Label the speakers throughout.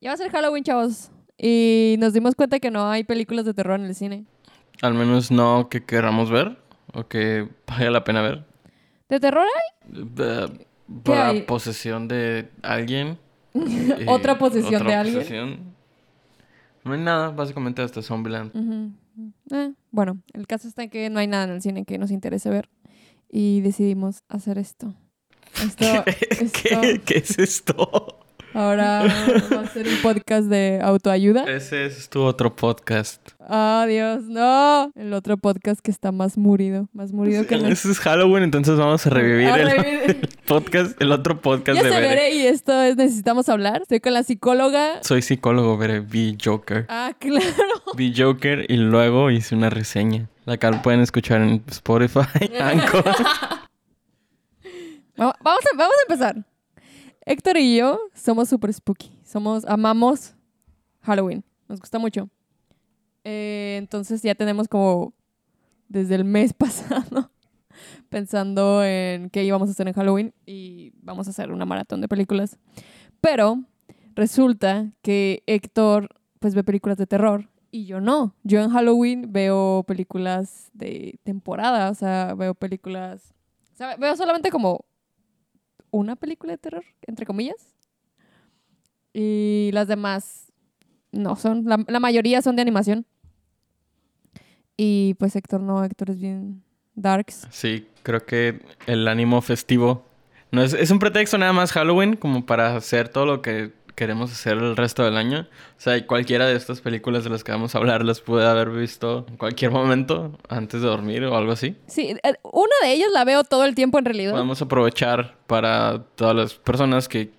Speaker 1: Ya va a ser Halloween, chavos. Y nos dimos cuenta que no hay películas de terror en el cine.
Speaker 2: Al menos no que queramos ver o que valga la pena ver.
Speaker 1: ¿De terror hay?
Speaker 2: Eh, Por la
Speaker 1: hay?
Speaker 2: posesión de alguien. eh,
Speaker 1: Otra posesión
Speaker 2: otra
Speaker 1: de alguien.
Speaker 2: posesión. No hay nada, básicamente hasta Zombieland.
Speaker 1: Eh, bueno, el caso está en que no hay nada en el cine que nos interese ver. Y decidimos hacer esto. Esto, esto
Speaker 2: ¿Qué, qué es esto?
Speaker 1: Ahora va a ser un podcast de autoayuda.
Speaker 2: Ese es tu otro podcast.
Speaker 1: Ah, Dios, no. El otro podcast que está más murido. Más murido que el
Speaker 2: Ese es Halloween, entonces vamos a revivir
Speaker 1: A
Speaker 2: el
Speaker 1: revivir.
Speaker 2: podcast, el otro podcast
Speaker 1: Ya
Speaker 2: de Bere.
Speaker 1: veré y esto es Necesitamos hablar. Estoy con la psicóloga.
Speaker 2: Soy psicólogo, Bere. Vi Joker.
Speaker 1: Ah, claro.
Speaker 2: Vi Joker y luego hice una reseña. La cual pueden escuchar en Spotify, Anchor.
Speaker 1: Va- Vamos a, vamos a empezar. Héctor y yo somos super spooky. Somos, amamos Halloween. Nos gusta mucho. Eh, entonces ya tenemos como desde el mes pasado pensando en qué íbamos a hacer en Halloween y vamos a hacer una maratón de películas. Pero resulta que Héctor pues ve películas de terror y yo no. Yo en Halloween veo películas de temporada, o sea, veo películas... O sea, veo solamente como una película de terror, entre comillas. Y las demás no son, la, mayoría son de animación. Y pues Héctor no, Héctor es bien darks.
Speaker 2: Sí, creo que el ánimo festivo no es, es un pretexto nada más Halloween como para hacer todo lo que queremos hacer el resto del año. O sea, cualquiera de estas películas de las que vamos a hablar las pude haber visto en cualquier momento antes de dormir o algo así.
Speaker 1: Sí, eh, una de ellas la veo todo el tiempo en realidad.
Speaker 2: Podemos aprovechar para todas las personas que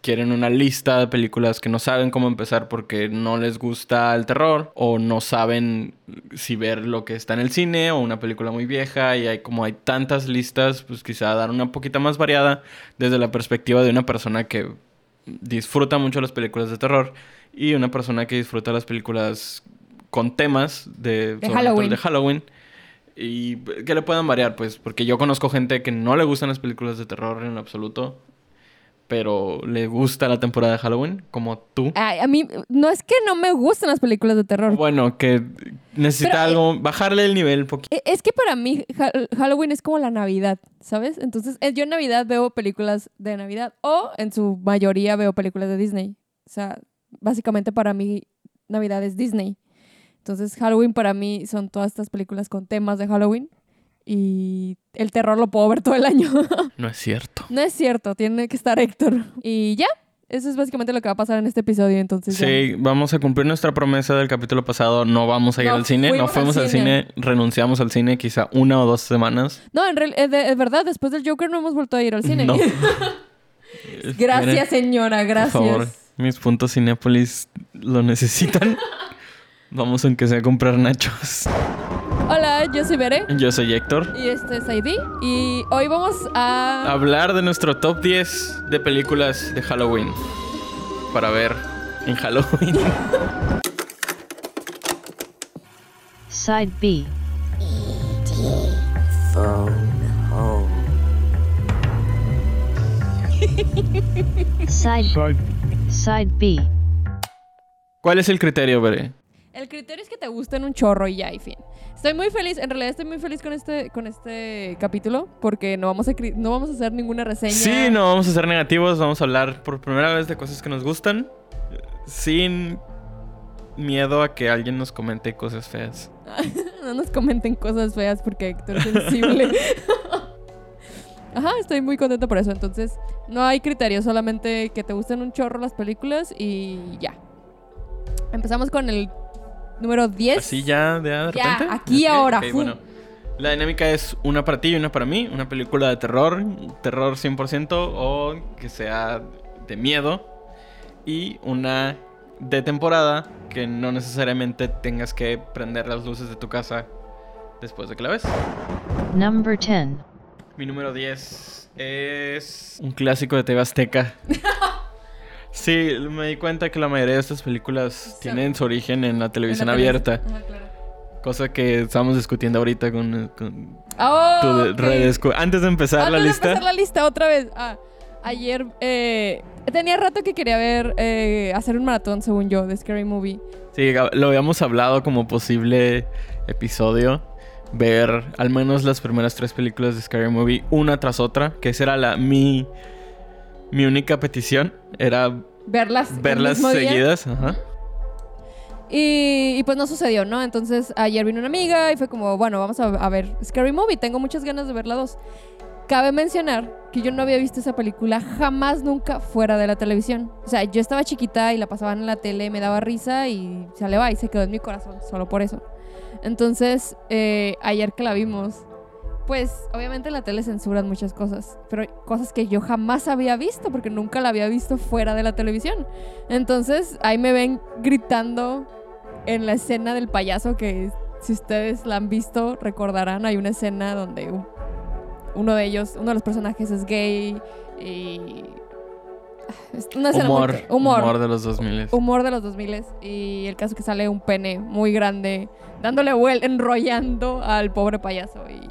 Speaker 2: quieren una lista de películas que no saben cómo empezar porque no les gusta el terror o no saben si ver lo que está en el cine o una película muy vieja y hay como hay tantas listas, pues quizá dar una poquita más variada desde la perspectiva de una persona que disfruta mucho las películas de terror y una persona que disfruta las películas con temas de, todo
Speaker 1: Halloween.
Speaker 2: de Halloween y que le puedan variar, pues, porque yo conozco gente que no le gustan las películas de terror en absoluto, pero le gusta la temporada de Halloween, como tú.
Speaker 1: Ay, a mí no es que no me gustan las películas de terror.
Speaker 2: Bueno, que necesita
Speaker 1: Pero, eh,
Speaker 2: algo, bajarle el nivel un poquito.
Speaker 1: E- Es que para mí Ha- Halloween es como la Navidad, ¿sabes? Entonces eh, yo en Navidad veo películas de Navidad o en su mayoría veo películas de Disney. O sea, básicamente para mí Navidad es Disney. Entonces Halloween para mí son todas estas películas con temas de Halloween y el terror lo puedo ver todo el año.
Speaker 2: No es cierto.
Speaker 1: no es cierto, tiene que estar Héctor. Y ya, eso es básicamente lo que va a pasar en este episodio. Entonces ya.
Speaker 2: Sí, vamos a cumplir nuestra promesa del capítulo pasado. No vamos a ir
Speaker 1: No
Speaker 2: al cine. No
Speaker 1: fuimos al
Speaker 2: fuimos al
Speaker 1: cine.
Speaker 2: cine. Renunciamos al cine quizá una o dos semanas.
Speaker 1: No, en real- eh, verdad, después del Joker no hemos vuelto a ir al cine.
Speaker 2: No.
Speaker 1: Gracias, señora, gracias.
Speaker 2: Por favor, mis puntos Cinépolis lo necesitan. Vamos aunque sea a comprar nachos.
Speaker 1: Hola, yo soy Bere
Speaker 2: Yo soy Héctor.
Speaker 1: y este es ID y hoy vamos a...
Speaker 2: Hablar de nuestro top 10 de películas de Halloween. Para ver en Halloween.
Speaker 3: Side B. Side Side B.
Speaker 2: ¿Cuál es el criterio, Bere?
Speaker 1: El criterio es que te gusten un chorro y ya, y fin. Estoy muy feliz, en realidad estoy muy feliz con este, con este capítulo porque no vamos, a, no vamos a hacer ninguna reseña.
Speaker 2: Sí, no vamos a ser negativos. Vamos a hablar por primera vez de cosas que nos gustan. Sin miedo a que alguien nos comente cosas feas.
Speaker 1: No nos comenten cosas feas porque Héctor es sensible. Ajá, estoy muy contenta por eso. Entonces, no hay criterio, solamente que te gusten un chorro las películas y ya. Empezamos con el número 10.
Speaker 2: Así ya de, de
Speaker 1: Ya,
Speaker 2: repente.
Speaker 1: aquí
Speaker 2: Ok,
Speaker 1: ahora,
Speaker 2: ok,
Speaker 1: fu.
Speaker 2: bueno. La dinámica es una para ti y una para mí. Una película de terror, terror 100% o que sea de miedo. Y una de temporada que no necesariamente tengas que prender las luces de tu casa después de que la ves.
Speaker 3: Number 10.
Speaker 2: Mi número 10 es un clásico de TV Azteca. Sí, me di cuenta que la mayoría de estas películas tienen su origen en la televisión
Speaker 1: En la tele-
Speaker 2: abierta.
Speaker 1: Ajá, claro.
Speaker 2: Cosa que estamos discutiendo ahorita con, con
Speaker 1: Oh,
Speaker 2: tu de- Antes de empezar
Speaker 1: Antes
Speaker 2: la
Speaker 1: de
Speaker 2: lista.
Speaker 1: empezar la lista otra vez. Ah, ayer, eh, tenía rato que quería ver, eh, hacer un maratón, según yo, de Scary Movie.
Speaker 2: Sí, lo habíamos hablado como posible episodio. Ver al menos las primeras tres películas de Scary Movie una tras otra. Que esa era la, mi, mi única petición. Era
Speaker 1: Verlas.
Speaker 2: verlas seguidas. Ajá.
Speaker 1: Y, y pues no sucedió, ¿no? Entonces ayer vino una amiga y fue como, bueno, vamos a, a ver Scary Movie. Tengo muchas ganas de ver la dos. Cabe mencionar que yo no había visto esa película jamás, nunca fuera de la televisión. O sea, yo estaba chiquita y la pasaban en la tele, me daba risa y se le va y se quedó en mi corazón, solo por eso. Entonces, eh, ayer que la vimos, pues obviamente en la tele censuran muchas cosas, pero cosas que yo jamás había visto porque nunca la había visto fuera de la televisión. Entonces, ahí me ven gritando en la escena del payaso que si ustedes la han visto recordarán, hay una escena donde un- uno de ellos, uno de los personajes es gay y una escena
Speaker 2: humor,
Speaker 1: humor
Speaker 2: de los 2000.
Speaker 1: humor de los 2000 y el caso que sale un pene muy grande dándole vuelta, enrollando al pobre payaso y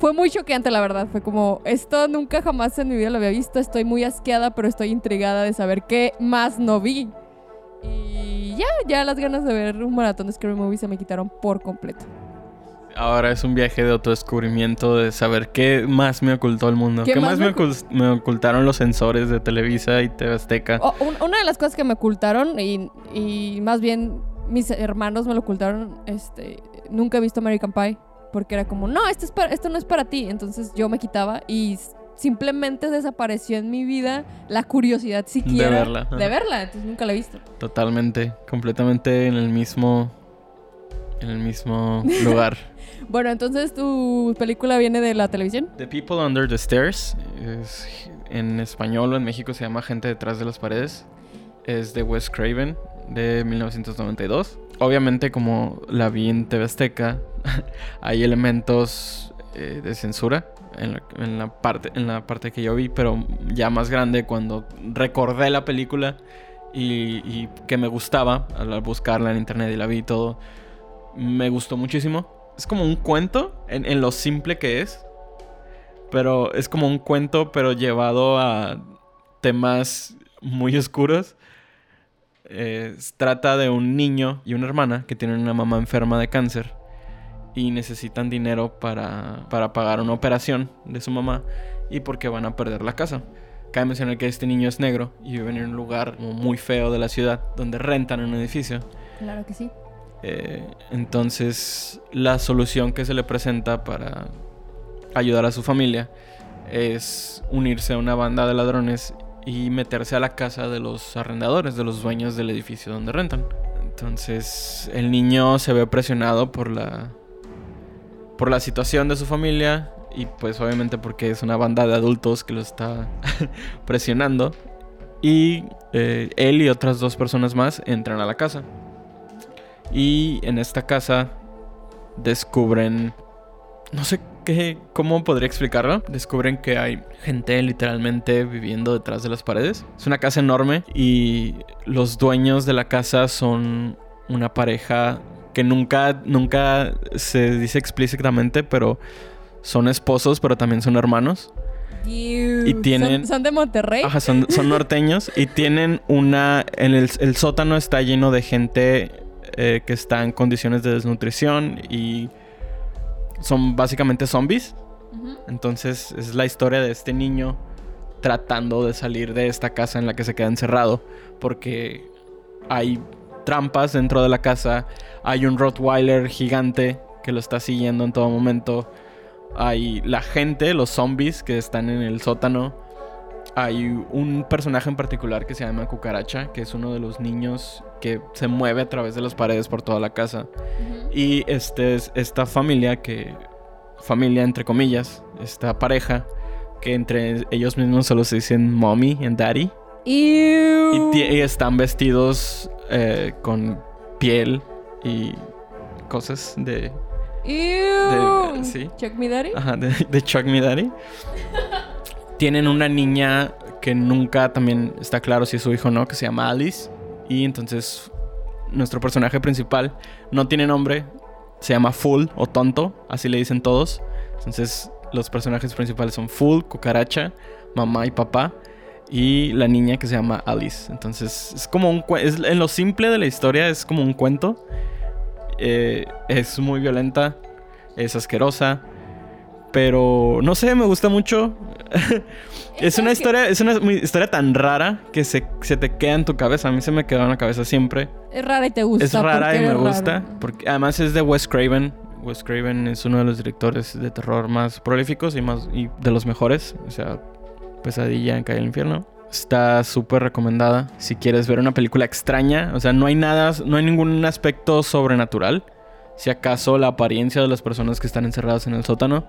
Speaker 1: fue muy choqueante la verdad, fue como esto nunca jamás en mi vida lo había visto, estoy muy asqueada, pero estoy intrigada de saber qué más no vi. Y ya, ya las ganas de ver un maratón de Scary Movie se me quitaron por completo.
Speaker 2: Ahora es un viaje de autodescubrimiento de saber qué más me ocultó el mundo.
Speaker 1: ¿Qué
Speaker 2: ¿Qué,
Speaker 1: más
Speaker 2: más
Speaker 1: me
Speaker 2: me, ocul- me ocultaron los sensores de Televisa y TV Azteca?
Speaker 1: O- un- una de las cosas que me ocultaron, y, y más bien mis hermanos me lo ocultaron, este, nunca he visto American Pie, porque era como, no, esto, es para- esto no es para ti. Entonces yo me quitaba y simplemente desapareció en mi vida la curiosidad siquiera
Speaker 2: verla, ajá.
Speaker 1: de verla. Entonces nunca la he visto.
Speaker 2: Totalmente, completamente en el mismo, en el mismo lugar.
Speaker 1: Bueno, entonces tu película viene de la televisión.
Speaker 2: The People Under the Stairs, es- en español o en México se llama Gente detrás de las paredes. Es de Wes Craven, de 1992. Obviamente como la vi en TV Azteca, hay elementos eh, de censura en la, parte, que yo vi, pero ya más grande cuando recordé la película y, que me gustaba al buscarla en internet y la vi y todo. Me gustó muchísimo. Es como un cuento en, en lo simple que es. Pero es como un cuento, pero llevado a temas muy oscuros. Eh, trata de un niño y una hermana que tienen una mamá enferma de cáncer y necesitan dinero para, para pagar una operación de su mamá y porque van a perder la casa. Cabe mencionar que este niño es negro y vive en un lugar muy feo de la ciudad donde rentan un edificio.
Speaker 1: Claro que sí.
Speaker 2: Eh, entonces, la solución que se le presenta para ayudar a su familia es unirse a una banda de ladrones y meterse a la casa de los arrendadores, de los dueños del edificio donde rentan. Entonces, el niño se ve presionado por la por la situación de su familia y pues obviamente porque es una banda de adultos que lo está presionando y eh, él y otras dos personas más entran a la casa. Y en esta casa descubren. No sé ¿Cómo podría explicarlo? Descubren que hay gente literalmente viviendo detrás de las paredes. Es una casa enorme. Y los dueños de la casa son una pareja que nunca. Nunca se dice explícitamente. Pero son esposos, pero también son hermanos.
Speaker 1: Y
Speaker 2: tienen-
Speaker 1: ¿Son, son de Monterrey?
Speaker 2: Ajá, son, son norteños y tienen una... En el, el sótano está lleno de gente eh, que está en condiciones de desnutrición y son básicamente zombies. Entonces es la historia de este niño tratando de salir de esta casa en la que se queda encerrado porque hay trampas dentro de la casa, hay un Rottweiler gigante que lo está siguiendo en todo momento, hay la gente, los zombies que están en el sótano, hay un personaje en particular que se llama Cucaracha, que es uno de los niños que se mueve a través de las paredes por toda la casa. Y este es esta familia que. Familia entre comillas. Esta pareja. Que entre ellos mismos solo se dicen mommy and daddy. Y,
Speaker 1: Ew.
Speaker 2: y están vestidos eh, con piel y cosas de.
Speaker 1: Ew.
Speaker 2: de- sí.
Speaker 1: Chuck Me Daddy.
Speaker 2: Ajá, de, de Chuck Me Daddy. Tienen una niña que nunca también está claro si es su hijo o no, que se llama Alice. Y entonces nuestro personaje principal no tiene nombre, se llama Full o Tonto, así le dicen todos. Entonces los personajes principales son Full, Cucaracha, Mamá y Papá. y la niña que se llama Alice. Entonces es como un es en lo simple de la historia es como un cuento. Eh, es muy violenta, es asquerosa, pero no sé, me gusta mucho. es una historia, es una historia tan rara que se, se te queda en tu cabeza. A mí se me quedó en la cabeza siempre.
Speaker 1: Es rara y te gusta.
Speaker 2: Es rara y me gusta.
Speaker 1: raro.
Speaker 2: Porque además es de Wes Craven. Wes Craven es uno de los directores de terror más prolíficos y más y de los mejores. O sea, Pesadilla en Calle del Infierno. Está súper recomendada. Si quieres ver una película extraña. O sea, no hay nada, no hay ningún aspecto sobrenatural. Si acaso la apariencia de las personas que están encerradas en el sótano.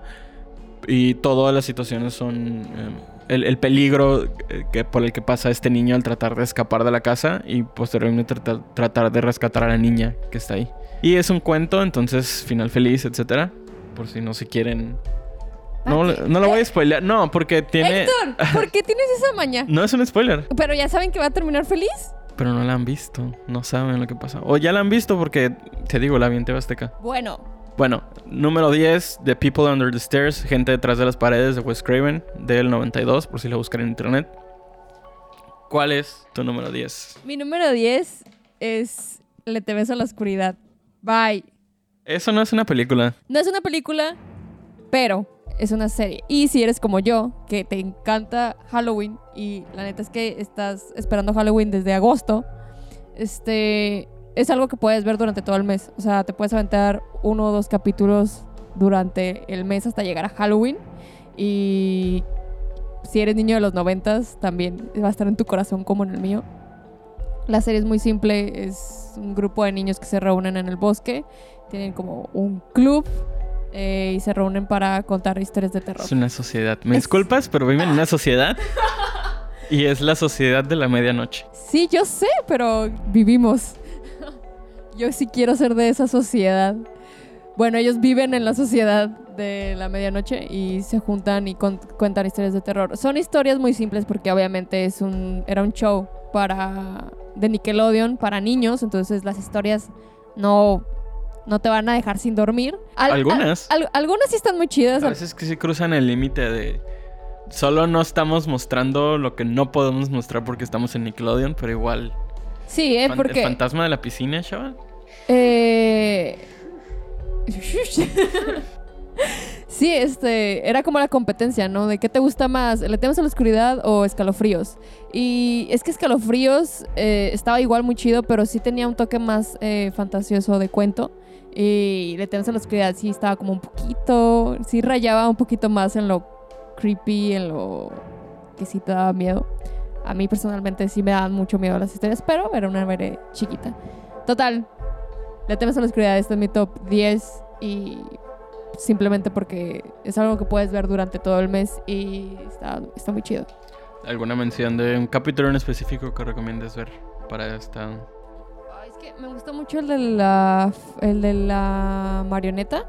Speaker 2: Y todas las situaciones son eh, el, el peligro eh, que, por el que pasa este niño al tratar de escapar de la casa y posteriormente tratar, tratar de rescatar a la niña que está ahí. Y es un cuento, entonces final feliz, etcétera. Por si no se quieren. No,
Speaker 1: ¿Para qué?
Speaker 2: no lo voy a spoilear. No, porque tiene.
Speaker 1: Héctor, ¿por qué tienes esa maña?
Speaker 2: No es un spoiler,
Speaker 1: Pero ya saben que va a terminar feliz.
Speaker 2: pero no la han visto. No saben lo que pasa. O ya la han visto porque, te digo, la vi en Azteca.
Speaker 1: Bueno,
Speaker 2: Bueno, número 10, The People Under the Stairs, Gente detrás de las paredes de Wes Craven, del 92, por si la buscan en internet. ¿Cuál es tu número 10?
Speaker 1: mi número 10 es Le te beso a la oscuridad. Bye.
Speaker 2: Eso no es una película.
Speaker 1: No es una película, pero es una serie. Y si eres como yo, que te encanta Halloween y la neta es que estás esperando Halloween desde agosto, este es algo que puedes ver durante todo el mes. O sea, te puedes aventar uno o dos capítulos durante el mes hasta llegar a Halloween. Y si eres niño de los noventas, también va a estar en tu corazón como en el mío. La serie es muy simple, es un grupo de niños que se reúnen en el bosque, tienen como un club eh, y se reúnen para contar historias de terror.
Speaker 2: Es una sociedad. Me
Speaker 1: Es-
Speaker 2: disculpas, pero viven en una sociedad. Y es la sociedad de la medianoche.
Speaker 1: Sí, yo sé, pero vivimos. Yo sí quiero ser de esa sociedad. Bueno, ellos viven en la sociedad de la medianoche y se juntan y cuentan historias de terror. Son historias muy simples porque obviamente es un era un show para de Nickelodeon para niños, entonces las historias no no te van a dejar sin dormir. Al-
Speaker 2: Algunas.
Speaker 1: al- al- algunas sí están muy chidas.
Speaker 2: A veces que sí cruzan el límite de... Solo no estamos mostrando lo que no podemos mostrar porque estamos en Nickelodeon, pero igual...
Speaker 1: Sí, eh,
Speaker 2: Fan-
Speaker 1: porque
Speaker 2: ¿El fantasma de la piscina, chaval?
Speaker 1: Eh... sí, este, era como la competencia, ¿no? De qué te gusta más, ¿le temes a la oscuridad o escalofríos? Y es que escalofríos eh, estaba igual muy chido, pero sí tenía un toque más eh, fantasioso de cuento. Y le temes a la oscuridad sí estaba como un poquito, sí rayaba un poquito más en lo creepy, en lo que sí te daba miedo. A mí personalmente sí me daban mucho miedo las historias, pero era una bebé chiquita. Total, le temes a la oscuridad, este es mi top 10 y simplemente porque es algo que puedes ver durante todo el mes y está, está muy chido.
Speaker 2: ¿Alguna mención de un capítulo en específico que recomiendes ver para esta...
Speaker 1: Es que me gusta mucho el de la, el de la marioneta.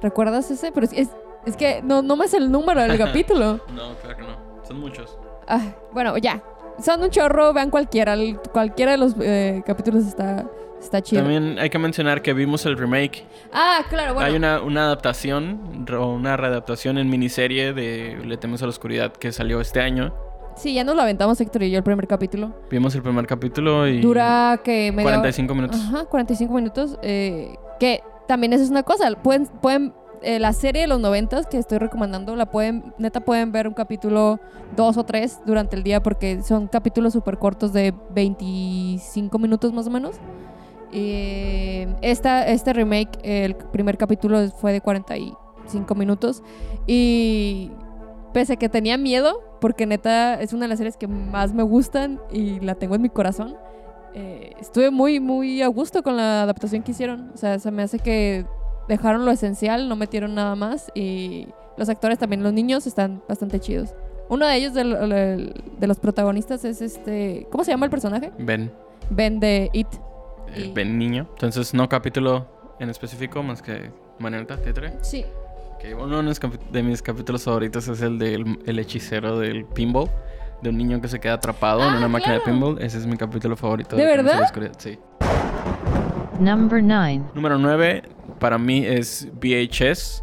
Speaker 1: ¿Recuerdas ese? Pero es, es, es que no, no me sé el número del capítulo.
Speaker 2: No, claro que no. Son muchos.
Speaker 1: Ah, bueno, ya. Son un chorro, vean cualquiera. el- cualquiera de los eh, capítulos está, está chido.
Speaker 2: También hay que mencionar que vimos el remake.
Speaker 1: Ah, claro, bueno.
Speaker 2: Hay una, una adaptación, re- una readaptación en miniserie de Le temes a la oscuridad que salió este año.
Speaker 1: Sí, ya nos lo aventamos Héctor y yo el primer capítulo.
Speaker 2: Vimos el primer capítulo y...
Speaker 1: Dura que media hora-
Speaker 2: 45 minutos.
Speaker 1: Ajá, 45 minutos. eh, que también eso es una cosa. Pueden, pueden, eh, la serie de los 90 que estoy recomendando, la pueden, neta pueden ver un capítulo, dos o tres durante el día porque son capítulos súper cortos de 25 minutos más o menos. Eh, esta, este remake, el primer capítulo fue de 45 minutos y pese a que tenía miedo, porque neta es una de las series que más me gustan y la tengo en mi corazón, eh, estuve muy, muy a gusto con la adaptación que hicieron. O sea, se me hace que dejaron lo esencial, no metieron nada más y los actores también, los niños están bastante chidos. Uno de ellos, del- del- de los protagonistas, es este... ¿Cómo se llama el personaje?
Speaker 2: Ben,
Speaker 1: Ben de It.
Speaker 2: el
Speaker 1: Y-
Speaker 2: Ben niño. Entonces no capítulo en específico más que Maneta, Tetre.
Speaker 1: Sí.
Speaker 2: Que uno de mis, de capítulos favoritos es el del el hechicero del pinball. De un niño que se queda atrapado en
Speaker 1: Ah,
Speaker 2: una máquina de pinball. Ese es mi capítulo favorito.
Speaker 1: ¿De
Speaker 2: la
Speaker 1: verdad?
Speaker 2: Sí.
Speaker 3: Number 9.
Speaker 2: Número 9 para mí es VHS.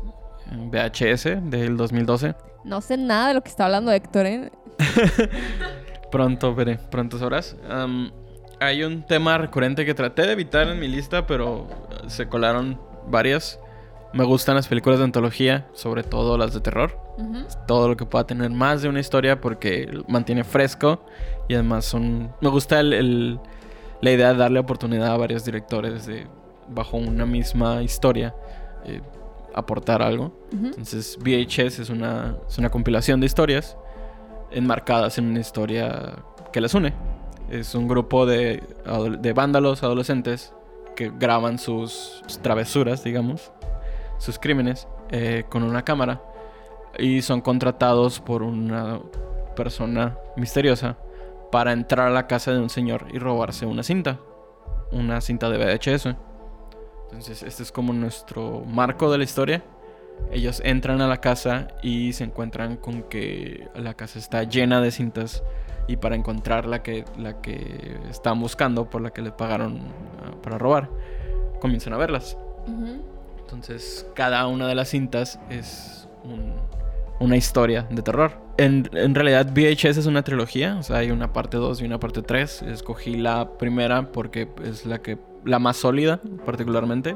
Speaker 2: VHS del 2012.
Speaker 1: No sé nada de lo que está hablando Héctor, ¿eh?
Speaker 2: Pronto veré, pronto sabrás. Am, hay un tema recurrente que traté de evitar en mi lista, pero se colaron varias. Me gustan las películas de antología, sobre todo las de terror.
Speaker 1: Ujú.
Speaker 2: Todo lo que pueda tener más de una historia porque mantiene fresco y además son... Me gusta el- el- la idea de darle oportunidad a varios directores de, bajo una misma historia, eh, aportar algo. Entonces VHS es una, es una compilación de historias enmarcadas en una historia que las une. Es un grupo de, de vándalos adolescentes que graban sus travesuras, digamos, sus crímenes, eh, con una cámara y son contratados por una persona misteriosa para entrar a la casa de un señor y robarse una cinta, una cinta de VHS. Entonces, este es como nuestro marco de la historia. Ellos entran a la casa y se encuentran con que la casa está llena de cintas y para encontrar la que, la que están buscando, por la que les pagaron ah, para robar, comienzan a verlas.
Speaker 1: Ujú.
Speaker 2: Entonces, cada una de las cintas es un- una historia de terror. En, en realidad, VHS es una trilogía. O sea, hay una parte 2 y una parte 3. Escogí la primera porque es la que la más sólida, particularmente.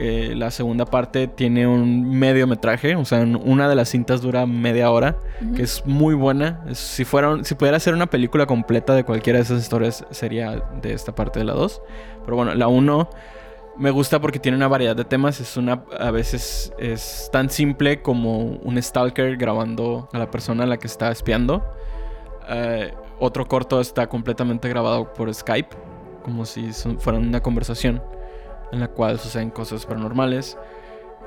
Speaker 2: Eh, la segunda parte tiene un mediometraje. O sea, una de las cintas dura media hora. Que es muy buena. Si, fuera un- si pudiera ser una película completa de cualquiera de esas historias, sería de esta parte de la 2. Pero bueno, la 1 me gusta porque tiene una variedad de temas. Es una. A veces es tan simple como un stalker grabando a la persona a la que está espiando. Eh, otro corto está completamente grabado por Skype. Como si son- fuera una conversación. En la cual suceden cosas paranormales.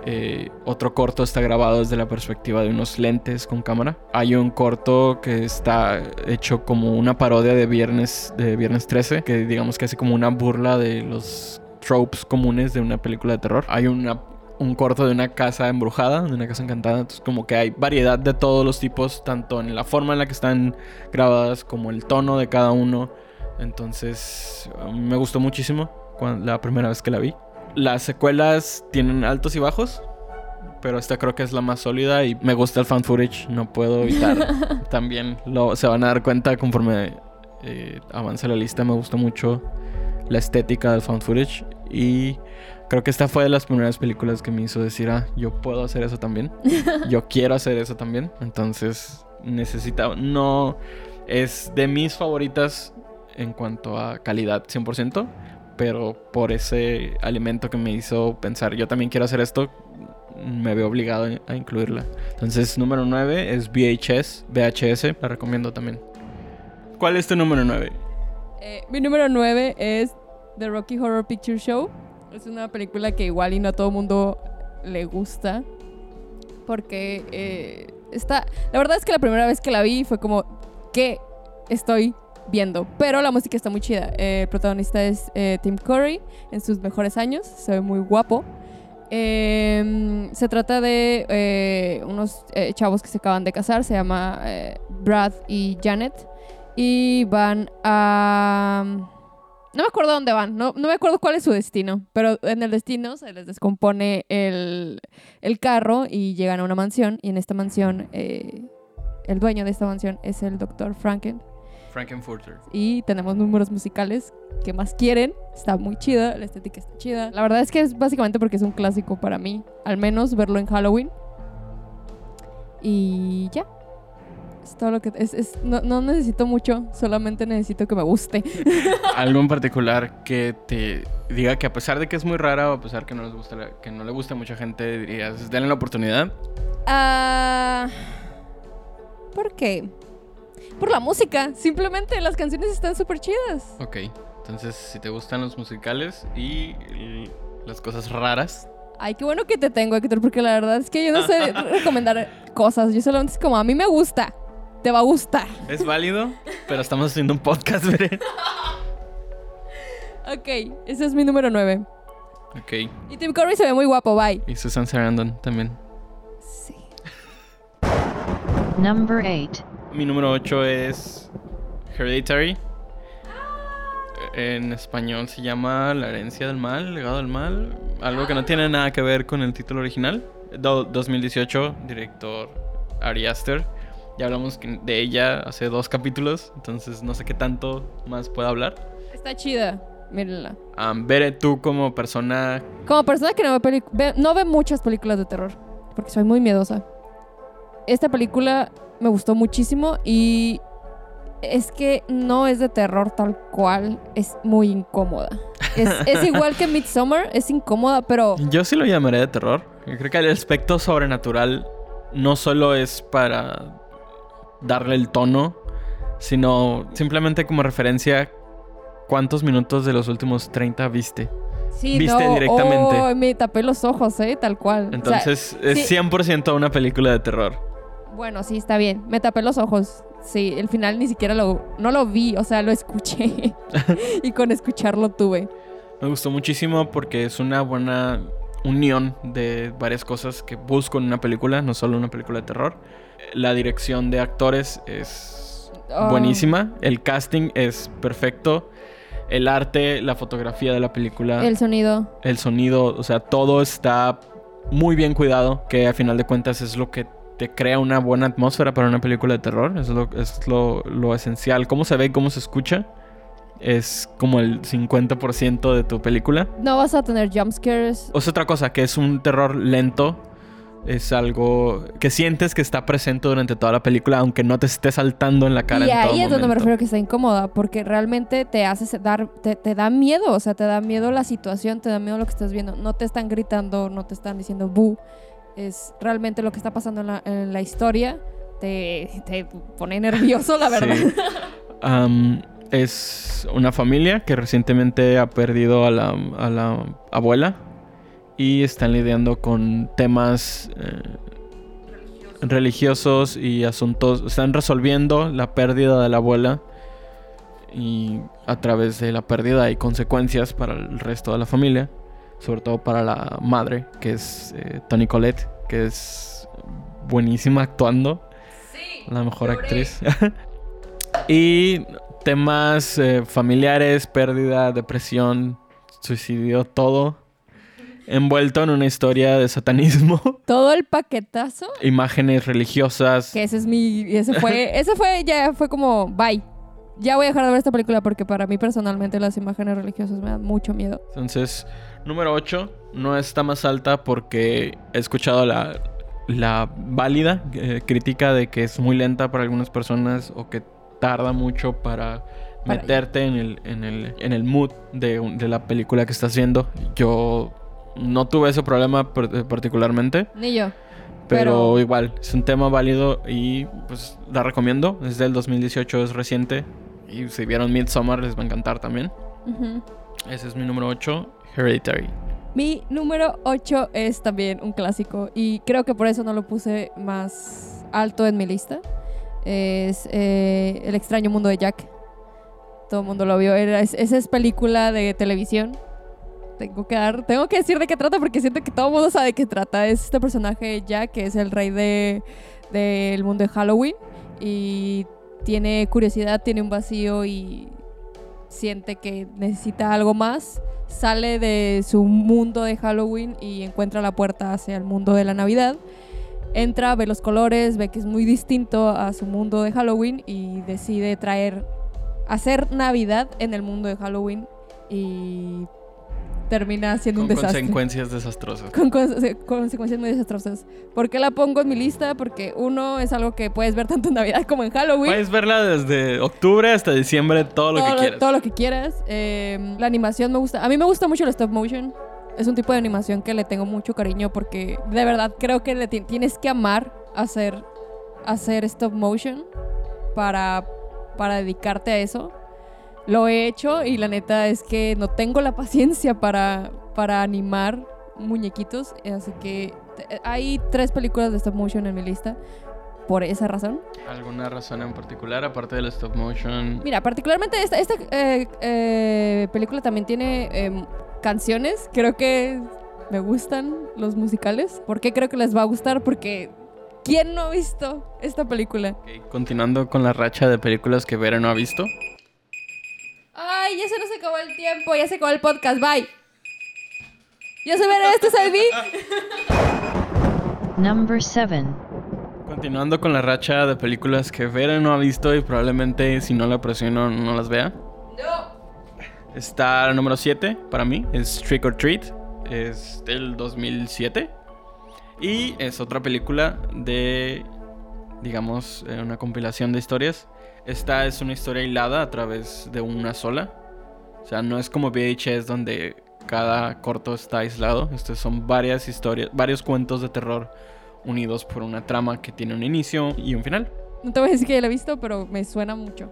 Speaker 2: Eh, otro corto está grabado desde la perspectiva de unos lentes con cámara. Hay un corto que está hecho como una parodia de Viernes, de Viernes 13, que digamos que hace como una burla de los tropes comunes de una película de terror. Hay una, un corto de una casa embrujada, de una casa encantada. Entonces como que hay variedad de todos los tipos, tanto en la forma en la que están grabadas como el tono de cada uno. Entonces me gustó muchísimo cuan- la primera vez que la vi. Las secuelas tienen altos y bajos, pero esta creo que es la más sólida y me gusta el fan footage, no puedo evitar. También lo, se van a dar cuenta conforme eh, avance la lista, me gusta mucho la estética del fan footage y creo que esta fue de las primeras películas que me hizo decir, ah, yo puedo hacer eso también, yo quiero hacer eso también, entonces necesitaba, no es de mis favoritas en cuanto a calidad 100%, pero por ese alimento que me hizo pensar, yo también quiero hacer esto, me veo obligado a incluirla. Entonces, número 9 es VHS, VHS, la recomiendo también. ¿Cuál es tu número 9?
Speaker 1: Eh, mi número 9 es The Rocky Horror Picture Show. Es una película que igual y no a todo mundo le gusta. Porque eh, está... La verdad es que la primera vez que la vi fue como, ¿qué estoy viendo? Pero la música está muy chida. Eh, el protagonista es eh, Tim Curry en sus mejores años. Se ve muy guapo. Eh, se trata de eh, unos chavos que se acaban de casar. Se llama Brad y Janet. Y van a... No me acuerdo dónde van, no, me acuerdo cuál es su destino, pero en el destino se les descompone el, el carro y llegan a una mansión y en esta mansión el dueño de esta mansión es el doctor Franken
Speaker 2: Frankenfurter.
Speaker 1: y tenemos números musicales que más quieren, está muy chida, la estética está chida. La verdad es que es básicamente porque es un clásico para mí, al menos verlo en Halloween. Y ya. Es todo lo que es, es- no, no necesito mucho, solamente necesito que me guste.
Speaker 2: ¿Algo en particular que te diga que a pesar de que es muy rara o a pesar que no les gusta que no le gusta a mucha gente, dirías, denle la oportunidad?
Speaker 1: Ah, ¿Por qué? Por la música. Simplemente las canciones están súper chidas.
Speaker 2: Ok, entonces si te gustan los musicales y las cosas raras,
Speaker 1: Ay, qué bueno que te tengo, Héctor, porque la verdad es que yo no sé recomendar cosas. Yo solamente es como, a mí me gusta. Te va a gustar.
Speaker 2: es válido, pero estamos haciendo un podcast, veré.
Speaker 1: Ok, ese es mi número 9.
Speaker 2: Ok,
Speaker 1: Y Tim Curry se ve muy guapo, bye.
Speaker 2: y Susan Sarandon también.
Speaker 1: Sí.
Speaker 3: Number 8.
Speaker 2: Mi número 8 es Hereditary. En español se llama La herencia del mal, legado del mal. Algo que no tiene nada que ver con el título original. Do- 2018, director Ari Aster. Ya hablamos de ella hace dos capítulos, entonces no sé qué tanto más puedo hablar.
Speaker 1: Está chida. Mírenla.
Speaker 2: Bere, tú como persona,
Speaker 1: Como persona que no ve- no ve muchas películas de terror, porque soy muy miedosa. Esta película me gustó muchísimo y es que no es de terror tal cual, es muy incómoda. Es, es igual que Midsommar, es incómoda, pero
Speaker 2: yo sí lo llamaré de terror. Yo creo que el aspecto sobrenatural no solo es para darle el tono, sino simplemente como referencia cuántos minutos de los últimos 30 viste.
Speaker 1: sí,
Speaker 2: Viste
Speaker 1: no,
Speaker 2: directamente.
Speaker 1: oh, me tapé los ojos, eh, tal cual. O sea,
Speaker 2: Entonces es
Speaker 1: sí.
Speaker 2: 100% una película de terror.
Speaker 1: Bueno, sí, está bien. Me tapé los ojos. Sí, el final ni siquiera lo, no lo vi, o sea, lo escuché. y con escucharlo tuve.
Speaker 2: Me gustó muchísimo porque es una buena unión de varias cosas que busco en una película, no solo una película de terror. La dirección de actores es
Speaker 1: Oh.
Speaker 2: buenísima, el casting es perfecto, el arte, la fotografía de la película,
Speaker 1: El
Speaker 2: el...
Speaker 1: sonido.
Speaker 2: sonido, o sea, todo está muy bien cuidado, que a final de cuentas es lo que te crea una buena atmósfera para una película de terror, es lo, es lo, lo esencial. Cómo se ve y cómo se escucha es como el 50% de tu película.
Speaker 1: No vas a tener jumpscares.
Speaker 2: O es otra cosa, que es un terror lento. Es algo que sientes que está presente durante toda la película, aunque no te esté saltando en la cara.
Speaker 1: Y
Speaker 2: en todo
Speaker 1: ahí es donde me
Speaker 2: momento.
Speaker 1: refiero que está incómoda, porque realmente te hace dar, te, te da miedo, o sea, te da miedo la situación, te da miedo lo que estás viendo. No te están gritando, no te están diciendo bu. Es realmente lo que está pasando en la, en la historia. Te, te pone nervioso, la verdad.
Speaker 2: Sí. Am, es una familia que recientemente ha perdido a la, a la abuela y están lidiando con temas eh, religiosos y asuntos. Están resolviendo la pérdida de la abuela y a través de la pérdida hay consecuencias para el resto de la familia, sobre todo para la madre, que es eh, Toni Collette, que es buenísima actuando la mejor actriz. y temas eh, familiares, pérdida, depresión, suicidio, todo envuelto en una historia de satanismo,
Speaker 1: Todo el paquetazo,
Speaker 2: imágenes religiosas.
Speaker 1: que ese es mi, ese fue, ese fue, ya fue como, bye. Ya voy a dejar de ver esta película porque para mí personalmente las imágenes religiosas me dan mucho miedo.
Speaker 2: Entonces, número 8 no está más alta porque he escuchado la, la válida eh, crítica de que es muy lenta para algunas personas o que tarda mucho para
Speaker 1: Para-
Speaker 2: meterte en el, en el, en el mood de, de la película que estás viendo. Yo no tuve ese problema par- particularmente,
Speaker 1: Ni yo.
Speaker 2: Pero,
Speaker 1: Pero-
Speaker 2: igual, es un tema válido y pues la recomiendo. Es del 2018, es reciente. Y si vieron Midsommar les va a encantar también. Ese es mi número 8, Hereditary.
Speaker 1: Mi número 8 es también un clásico y creo que por eso no lo puse más alto en mi lista. Es eh, El extraño mundo de Jack. Todo el mundo lo vio. Era, es- esa es película de televisión. Tengo que, dar, tengo que decir de qué trata porque siento que todo el mundo sabe de qué trata. Es este personaje Jack, que es el rey de- del mundo de Halloween. Y tiene curiosidad, tiene un vacío y siente que necesita algo más sale de su mundo de Halloween y encuentra la puerta hacia el mundo de la Navidad. Entra, ve los colores, ve que es muy distinto a su mundo de Halloween y decide traer, hacer Navidad en el mundo de Halloween y termina siendo
Speaker 2: Con
Speaker 1: un desastre.
Speaker 2: consecuencias desastrosas.
Speaker 1: Con conse- consecuencias muy desastrosas. ¿Por qué la pongo en mi lista? Porque uno es algo que puedes ver tanto en Navidad como en Halloween
Speaker 2: Puedes verla desde octubre hasta diciembre, todo lo que quieras.
Speaker 1: todo lo que quieras. Eh, la animación me gusta. A mí me gusta mucho el stop motion. Es un tipo de animación que le tengo mucho cariño porque de verdad creo que le ti- tienes que amar hacer, hacer stop motion para, para dedicarte a eso. Lo he hecho y la neta es que no tengo la paciencia para, para animar muñequitos. Así que te- hay tres películas de stop motion en mi lista por esa razón.
Speaker 2: ¿Alguna razón en particular, aparte del stop motion?
Speaker 1: Mira, particularmente esta, esta eh, eh, película también tiene em, canciones. Creo que me gustan los musicales. ¿Por qué creo que les va a gustar? Porque ¿quién no ha visto esta película?
Speaker 2: Continuando con la racha de películas que Vera no ha visto.
Speaker 1: Ay, ya se nos acabó el tiempo, ya se acabó el podcast, bye. Yo soy Vera, este es Albi.
Speaker 3: Number 7.
Speaker 2: Continuando con la racha de películas que Vera no ha visto y probablemente si no la presiono no las vea. Está la número 7 para mí, es Trick or Treat. Es del 2007. Y es otra película de, digamos, eh, una compilación de historias. Esta es una historia hilada a través de una sola. O sea, no es como VHS donde cada corto está aislado. Estos son varias historias, varios cuentos de terror unidos por una trama que tiene un inicio y un final.
Speaker 1: No te voy a decir que ya la he visto, pero me suena mucho.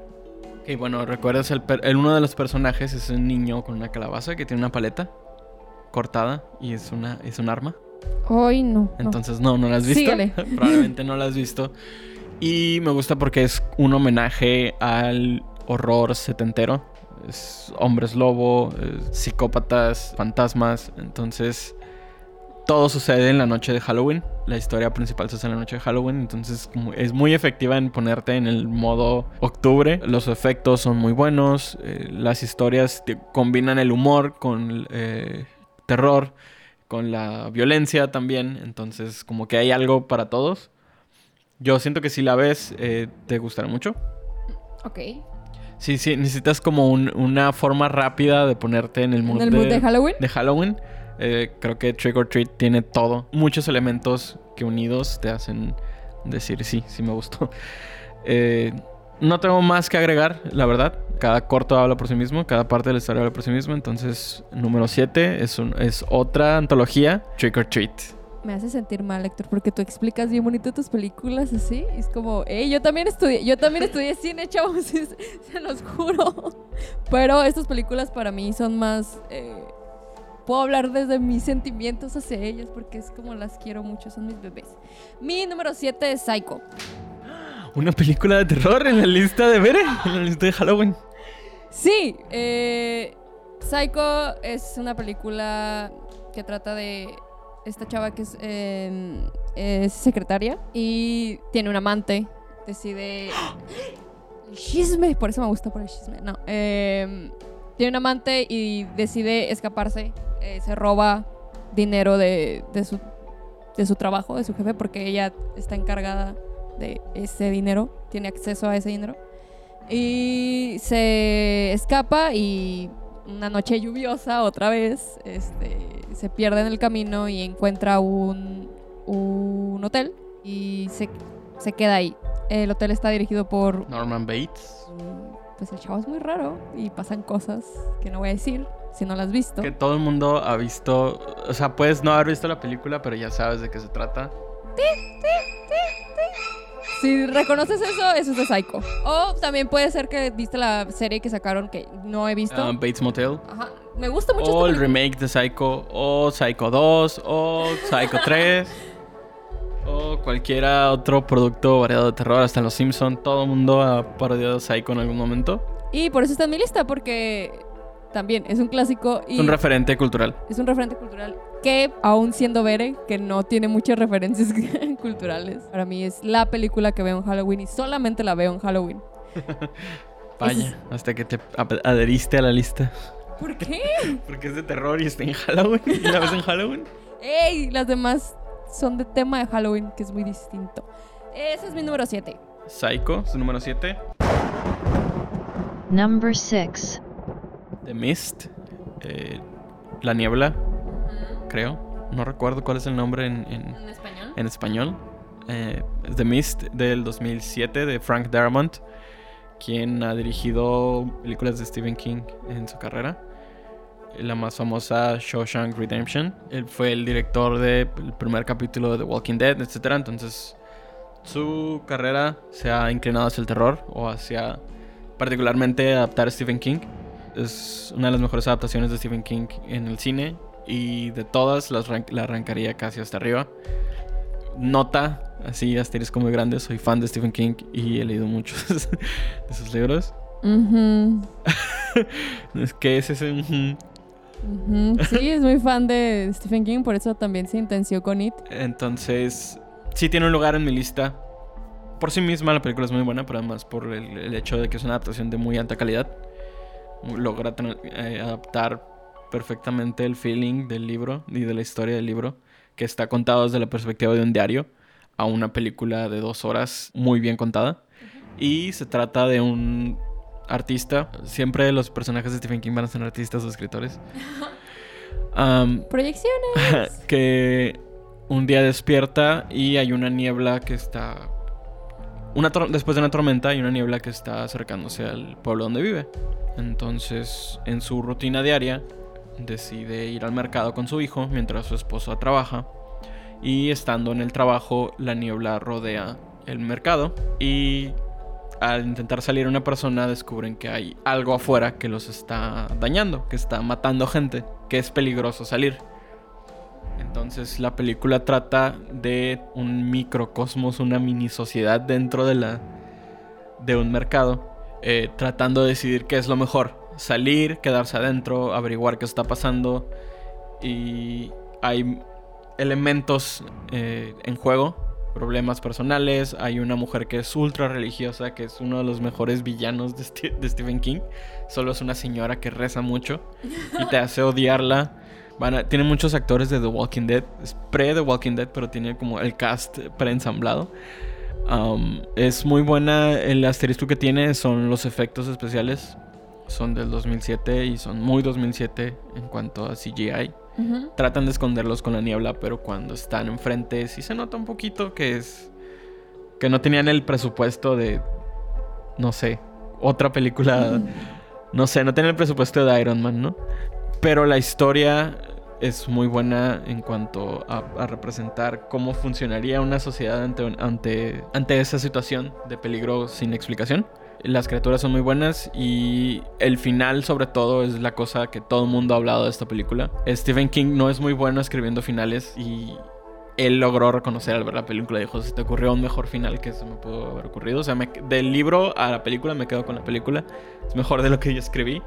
Speaker 2: Y bueno, recuerdas el, uno de los personajes es un niño con una calabaza que tiene una paleta cortada y es una es un arma.
Speaker 1: Hoy no.
Speaker 2: Entonces no, no la has visto.
Speaker 1: Sígale.
Speaker 2: Probablemente no la has visto. Y me gusta porque es un homenaje al horror setentero. Es hombres lobo, psicópatas, fantasmas. Entonces todo sucede en la noche de Halloween. La historia principal sucede en la noche de Halloween. Entonces es muy efectiva en ponerte en el modo octubre. Los efectos son muy buenos. eh, las historias combinan el humor con eh, terror con la violencia también. Entonces, como que hay algo para todos. Yo siento que si la ves, eh, te gustará mucho.
Speaker 1: Ok.
Speaker 2: Sí, sí, necesitas como un- una forma rápida de ponerte en el mood,
Speaker 1: ¿En el mood de Halloween?
Speaker 2: de Halloween. Eh, creo que Trick or Treat tiene todo. Muchos elementos que unidos te hacen decir sí, sí me gustó. Eh, no tengo más que agregar, la verdad. Cada corto habla por sí mismo, cada parte de la historia habla por sí mismo. Entonces, número 7 es, un- es otra antología, Trick or Treat.
Speaker 1: Me hace sentir mal, Héctor, porque tú explicas bien bonito tus películas así. y es como, hey, yo también estudié, yo también estudié cine, chavos, se, los juro. Pero estas películas para mí son más. eh, puedo hablar desde mis sentimientos hacia ellas porque es como las quiero mucho, son mis bebés. Mi número 7 es Psycho.
Speaker 2: Una película de terror en la lista de Bere, en la lista de Halloween.
Speaker 1: Sí, eh, Psycho es una película que trata de esta chava que es, eh, es secretaria y tiene un amante. Decide. El chisme, por eso me gusta por el chisme. No, eh, tiene un amante y decide escaparse. eh, se roba dinero de, de su, de su trabajo, de su jefe, porque ella está encargada de ese dinero, tiene acceso a ese dinero. Y se escapa y una noche lluviosa otra vez este, se pierde en el camino y encuentra un, un hotel y se, se queda ahí. El hotel está dirigido por...
Speaker 2: Norman Bates.
Speaker 1: Pues el chavo es muy raro y pasan cosas que no voy a decir si no las has visto.
Speaker 2: Que todo el mundo ha visto. O sea, puedes no haber visto la película, pero ya sabes de qué se trata.
Speaker 1: Si reconoces eso, eso es de Psycho. O también puede ser que viste la serie que sacaron que no he visto.
Speaker 2: Ah, Bates Motel.
Speaker 1: Ajá. Me gusta mucho
Speaker 2: O
Speaker 1: esta
Speaker 2: el
Speaker 1: película.
Speaker 2: remake de Psycho. O Psycho 2. O Psycho 3. o cualquiera otro producto variado de terror. Hasta Los Simpson. Todo el mundo ha parodiado Psycho en algún momento.
Speaker 1: Y por eso está en mi lista, porque también es un clásico y
Speaker 2: Es un referente cultural.
Speaker 1: es un referente cultural que, aún siendo Bere, que no tiene muchas referencias culturales, para mí es la película que veo en Halloween y solamente la veo en Halloween.
Speaker 2: Vaya, hasta que te adheriste a la lista.
Speaker 1: ¿Por qué?
Speaker 2: Porque es de terror y está en Halloween. ¿Y la ves en Halloween?
Speaker 1: ¡Ey! Las demás son de tema de Halloween, que es muy distinto. Ese es mi número 7.
Speaker 2: Psycho, su número 7.
Speaker 3: Number 6.
Speaker 2: The Mist. eh, la niebla, creo. No recuerdo cuál es el nombre en, en-
Speaker 1: ¿En español?
Speaker 2: en español. Eh, The Mist del 2007 de Frank Darabont, quien ha dirigido películas de Stephen King en su carrera. La más famosa, Shawshank Redemption. Él fue el director del primer capítulo de The Walking Dead, etc. Entonces, su carrera se ha inclinado hacia el terror o hacia particularmente adaptar a Stephen King. Es una de las mejores adaptaciones de Stephen King en el cine y de todas las la arrancaría casi hasta arriba. Nota, así asterisco muy grande, soy fan de Stephen King y he leído muchos de sus libros.
Speaker 1: Ujú,
Speaker 2: Es que ese es
Speaker 1: ujú. Sí, es muy fan de Stephen King, por eso también se intenció con It.
Speaker 2: Entonces, sí tiene un lugar en mi lista. Por sí misma la película es muy buena, pero además por el, el hecho de que es una adaptación de muy alta calidad. Logra eh, adaptar perfectamente el feeling del libro y de la historia del libro, que está contado desde la perspectiva de un diario, a una película de dos horas muy bien contada. Y se trata de un artista. Siempre los personajes de Stephen King van a ser artistas o escritores.
Speaker 1: Proyecciones.
Speaker 2: que un día despierta y hay una niebla que está... Una después de una tormenta hay una niebla que está acercándose al pueblo donde vive. Entonces, en su rutina diaria, decide ir al mercado con su hijo mientras su esposa trabaja. Y estando en el trabajo, la niebla rodea el mercado. Y al intentar salir una persona, descubren que hay algo afuera que los está dañando, que está matando gente, que es peligroso salir. Entonces la película trata de un microcosmos, una mini sociedad dentro de la de un mercado, eh, tratando de decidir qué es lo mejor, salir, quedarse adentro, averiguar qué está pasando y hay elementos eh, en juego, problemas personales, hay una mujer que es ultra religiosa, que es uno de los mejores villanos de, Ste- de Stephen King, solo es una señora que reza mucho y te hace odiarla. Tiene muchos actores de The Walking Dead. Es pre-The Walking Dead, pero tiene como el cast preensamblado. Um, es muy buena. El asterisco que tiene son los efectos especiales. Son del 2007 y son muy 2007 en cuanto a CGI. Tratan de esconderlos con la niebla, pero cuando están enfrente sí se nota un poquito que es... Que no tenían el presupuesto de... No sé. Otra película... No sé, no tiene el presupuesto de Iron Man, ¿no? Pero la historia es muy buena en cuanto a, a representar cómo funcionaría una sociedad ante, ante, ante esa situación de peligro sin explicación. Las criaturas son muy buenas y el final sobre todo es la cosa que todo el mundo ha hablado de esta película. Stephen King no es muy bueno escribiendo finales y él logró reconocer al ver la película. Dijo, se te ocurrió un mejor final que eso me pudo haber ocurrido. O sea, me- del libro a la película me quedo con la película. Es mejor de lo que yo escribí.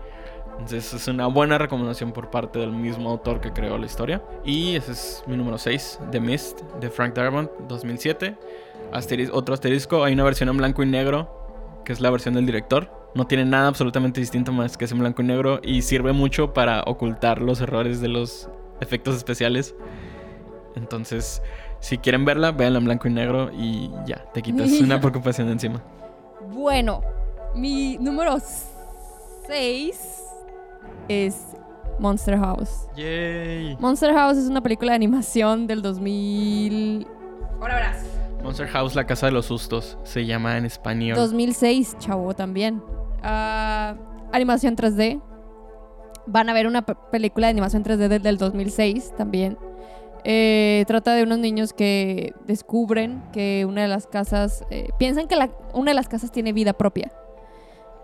Speaker 2: Entonces es una buena recomendación por parte del mismo autor que creó la historia. Y ese es mi número 6, The Mist, de Frank Darabont, 2007. Asteris- otro asterisco, hay una versión en blanco y negro, que es la versión del director. No tiene nada absolutamente distinto más que es en blanco y negro y sirve mucho para ocultar los errores de los efectos especiales. Entonces, si quieren verla, véanla en blanco y negro y ya, te quitas una preocupación de encima.
Speaker 1: Bueno, mi número 6 es Monster House.
Speaker 2: Yay.
Speaker 1: Monster House es una película de animación del 2000. Ahora verás.
Speaker 2: Monster House, la casa de los sustos, se llama en español.
Speaker 1: 2006, chavo, también. Ah, animación 3D. Van a ver una pe- película de animación 3D del, del 2006 también. Eh, trata de unos niños que descubren que una de las casas. eh, piensan que la- una de las casas tiene vida propia.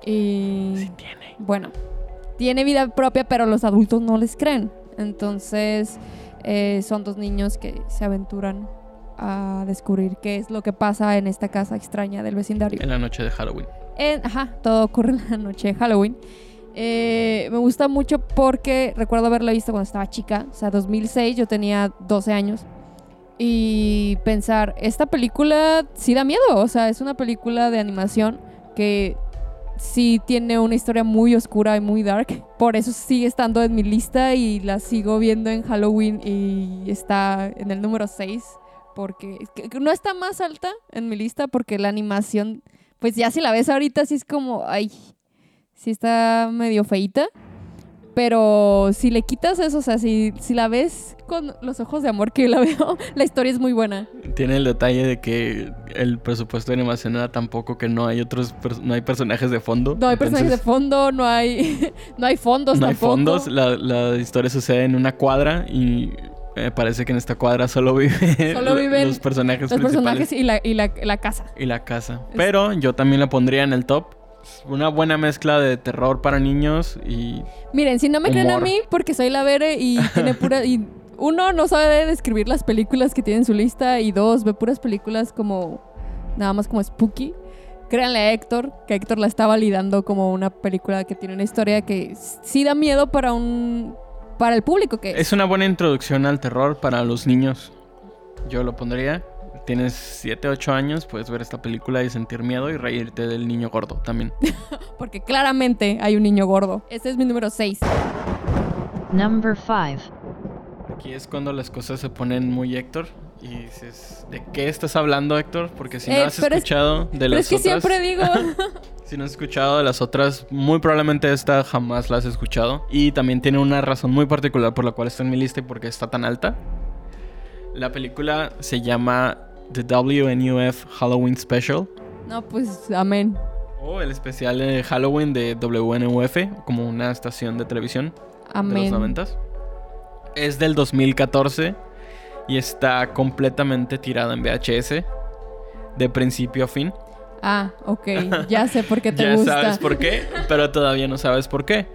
Speaker 1: Y.
Speaker 2: Sí tiene.
Speaker 1: Bueno, tiene vida propia, pero los adultos no les creen. Entonces, eh, son dos niños que se aventuran a descubrir qué es lo que pasa en esta casa extraña del vecindario.
Speaker 2: En la noche de Halloween.
Speaker 1: En- ajá, todo ocurre en la noche de Halloween. Eh, me gusta mucho porque recuerdo haberla visto cuando estaba chica, o sea, 2006, yo tenía 12 años. Y pensar, esta película sí da miedo, o sea, es una película de animación que sí tiene una historia muy oscura y muy dark. Por eso sigue estando en mi lista y la sigo viendo en Halloween y está en el número 6. Porque que- que no está más alta en mi lista porque la animación, pues ya si la ves ahorita sí es como, ay, sí está medio feita. Pero si le quitas eso, o sea, si, si la ves con los ojos de amor que yo la veo, la historia es muy buena.
Speaker 2: Tiene el detalle de que el presupuesto de animación era tan poco que no hay otros no hay personajes de fondo.
Speaker 1: No hay personajes de fondo, no hay, no hay fondos
Speaker 2: No hay
Speaker 1: tampoco.
Speaker 2: fondos, la, la historia sucede en una cuadra y me parece que en esta cuadra solo viven
Speaker 1: Solo viven
Speaker 2: los personajes
Speaker 1: Los
Speaker 2: principales
Speaker 1: personajes y la, y la, la casa.
Speaker 2: y la casa. Pero yo también la pondría en el top. Una buena mezcla de terror para niños y
Speaker 1: Miren, si no me creen a mí, porque soy la Vere y tiene pura. Y uno, no sabe describir las películas que tiene en su lista. Y dos, ve puras películas como. Nada más como spooky. Créanle a Héctor, que Héctor la está validando como una película que tiene una historia que sí da miedo para un. Para el público que
Speaker 2: es una buena introducción al terror para los niños. Yo lo pondría. Tienes 7, 8 años, puedes ver esta película y sentir miedo y reírte del niño gordo también.
Speaker 1: Porque claramente hay un niño gordo. Este es mi número 6.
Speaker 3: Number 5.
Speaker 2: Aquí es cuando las cosas se ponen muy Héctor. Y dices, ¿de qué estás hablando, Héctor? Porque si
Speaker 1: Eh,
Speaker 2: no has
Speaker 1: pero es-
Speaker 2: escuchado de
Speaker 1: Pero
Speaker 2: las
Speaker 1: es que
Speaker 2: otras...
Speaker 1: siempre digo...
Speaker 2: Si no has escuchado de las otras, muy probablemente esta jamás la has escuchado. Y también tiene una razón muy particular por la cual está en mi lista y por qué está tan alta. La película se llama The WNUF Halloween Special.
Speaker 1: no, pues amén.
Speaker 2: O el especial de Halloween de WNUF, como una estación de televisión de los
Speaker 1: Amén.
Speaker 2: 90 Es del 2014 y está completamente tirada en VHS. De principio a fin.
Speaker 1: Ah, ok. Ya sé por qué te
Speaker 2: ya
Speaker 1: gusta.
Speaker 2: sabes por qué, pero todavía no sabes por qué.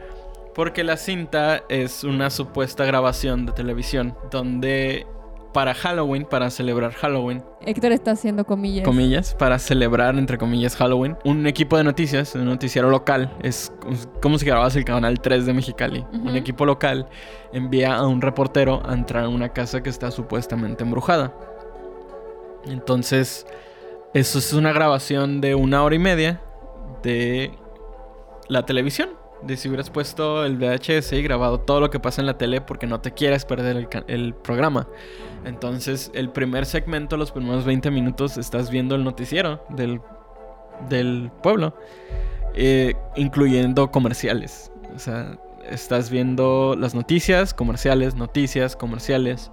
Speaker 2: Porque la cinta es una supuesta grabación de televisión donde para Halloween, para celebrar Halloween,
Speaker 1: Héctor está haciendo comillas.
Speaker 2: comillas, para celebrar entre comillas Halloween, un equipo de noticias, un noticiero local, es como si grababas el canal 3 de Mexicali. Un equipo local envía a un reportero a entrar a una casa que está supuestamente embrujada. Entonces, eso es una grabación de una hora y media de la televisión. De si hubieras puesto el VHS y grabado todo lo que pasa en la tele porque no te quieres perder el, programa. Entonces, el primer segmento, los primeros 20 minutos, estás viendo el noticiero del, del pueblo, eh, incluyendo comerciales. O sea, estás viendo las noticias, comerciales, noticias, comerciales.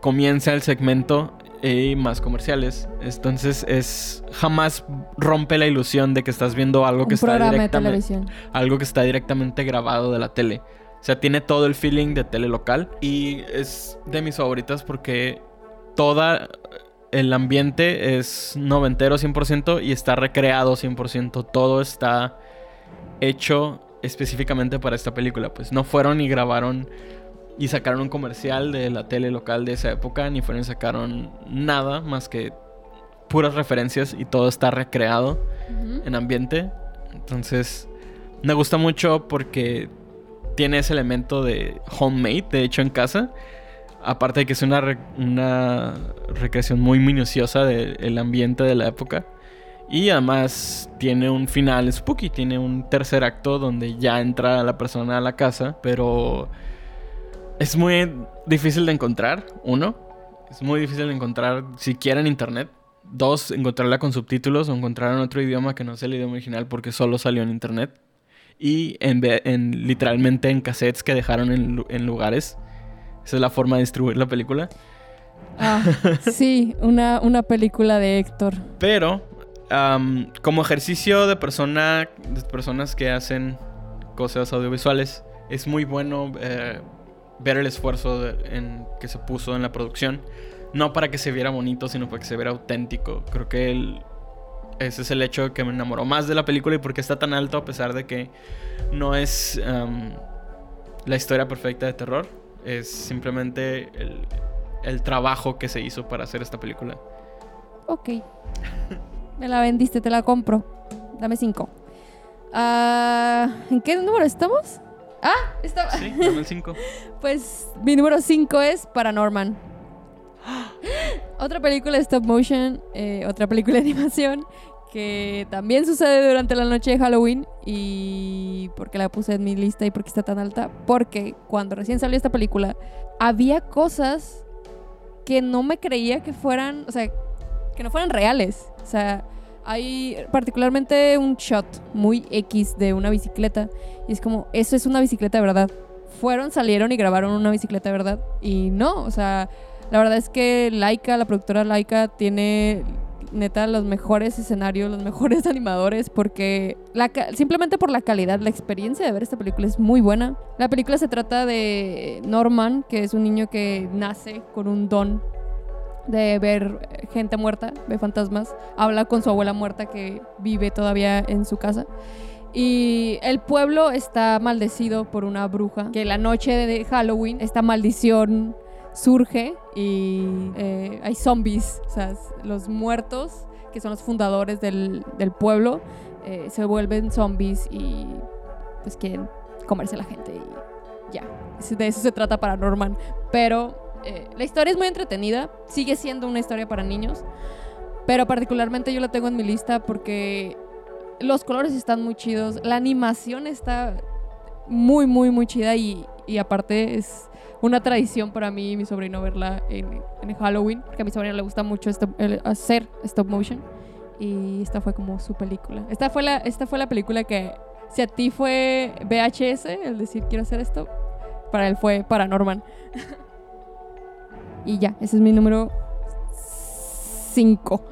Speaker 2: Comienza el segmento y más comerciales. Entonces, es jamás rompe la ilusión de que estás viendo algo
Speaker 1: un
Speaker 2: que está directamente algo que está directamente grabado de la tele. O sea, tiene todo el feeling de tele local y es de mis favoritas porque toda el ambiente es noventero 100% y está recreado 100%. Todo está hecho específicamente para esta película. Pues no fueron y grabaron y sacaron un comercial de la tele local de esa época, ni fueron sacaron nada más que puras referencias y todo está recreado
Speaker 1: Ujú.
Speaker 2: en ambiente. Entonces, me gusta mucho porque tiene ese elemento de homemade, de hecho en casa. Aparte de que es una, re- una recreación muy minuciosa del ambiente de la época. Y además tiene un final spooky, tiene un tercer acto donde ya entra la persona a la casa, pero es muy difícil de encontrar, uno. Es muy difícil de encontrar siquiera en internet. Dos, encontrarla con subtítulos o encontrarla en otro idioma que no sea el idioma original porque solo salió en internet. Y en, literalmente en cassettes que dejaron en, lu- en lugares. Esa es la forma de distribuir la película.
Speaker 1: Ah, sí, una, una película de Héctor.
Speaker 2: Pero, am, como ejercicio de, persona, de personas que hacen cosas audiovisuales, es muy bueno eh, ver el esfuerzo en, que se puso en la producción. No para que se viera bonito, sino para que se viera auténtico. Creo que ese es el hecho que me enamoró más de la película y porque está tan alto a pesar de que no es am, la historia perfecta de terror. Es simplemente el, el trabajo que se hizo para hacer esta película.
Speaker 1: Ok. Me la vendiste, te la compro. Dame cinco. Ah, ¿En qué número estamos? Ah, estaba.
Speaker 2: Sí, dame el 5.
Speaker 1: Pues mi número 5 es Paranorman. otra película de stop motion, eh, otra película de animación que también sucede durante la noche de Halloween y por qué la puse en mi lista y por qué está tan alta, porque cuando recién salió esta película había cosas que no me creía que fueran, o sea, que no fueran reales. O sea, hay particularmente un shot muy X de una bicicleta y es como, eso es una bicicleta de verdad. Fueron, salieron y grabaron una bicicleta de verdad. Y no, o sea, la verdad es que Laika, la productora Laika, tiene neta los mejores escenarios, los mejores animadores, porque simplemente por la calidad, la experiencia de ver esta película es muy buena. La película se trata de Norman, que es un niño que nace con un don de ver gente muerta, ve fantasmas, habla con su abuela muerta que vive todavía en su casa. Y el pueblo está maldecido por una bruja, que la noche de Halloween esta maldición surge y eh, hay zombies, o sea, los muertos, que son los fundadores del, del pueblo, eh, se vuelven zombies y pues quieren comerse a la gente y ya. De eso se trata Paranorman. Pero eh, la historia es muy entretenida, sigue siendo una historia para niños, pero particularmente yo la tengo en mi lista porque los colores están muy chidos, la animación está muy, muy, muy chida y, y aparte es una tradición para mí y mi sobrino verla en, en Halloween, porque a mi sobrino le gusta mucho stop- el- hacer stop motion y esta fue como su película. Esta fue la, esta fue la película que si a ti fue VHS, el decir quiero hacer esto, para él fue Paranorman. y ya, ese es mi número 5.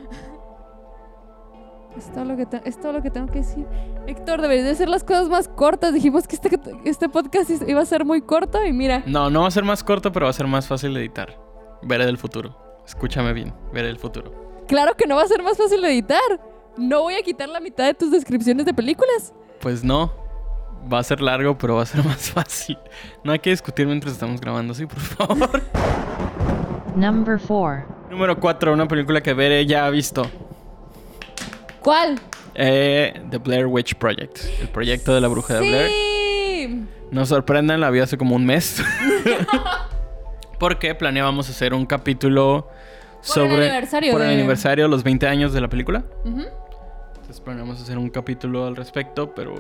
Speaker 1: Es todo, lo que es todo lo que tengo que decir. Héctor, deberías de hacer las cosas más cortas. Dijimos que este, este podcast iba a ser muy corto y mira.
Speaker 2: No, no va a ser más corto, pero va a ser más fácil de editar. Veré del futuro. Escúchame bien, veré del futuro.
Speaker 1: Claro que no va a ser más fácil de editar. No voy a quitar la mitad de tus descripciones de películas.
Speaker 2: Pues no. Va a ser largo, pero va a ser más fácil. No hay que discutir mientras estamos grabando, sí, por favor.
Speaker 3: Number 4.
Speaker 2: Número 4, una película que Bere ya ha visto.
Speaker 1: ¿Cuál?
Speaker 2: Eh, The Blair Witch Project. El proyecto de la bruja de Blair.
Speaker 1: Sí.
Speaker 2: Nos sorprenden, la vi hace como un mes. Porque planeábamos hacer un capítulo sobre.
Speaker 1: aniversario
Speaker 2: por el
Speaker 1: de-
Speaker 2: aniversario, los 20 años de la película.
Speaker 1: Ujú.
Speaker 2: Entonces planeamos hacer un capítulo al respecto, pero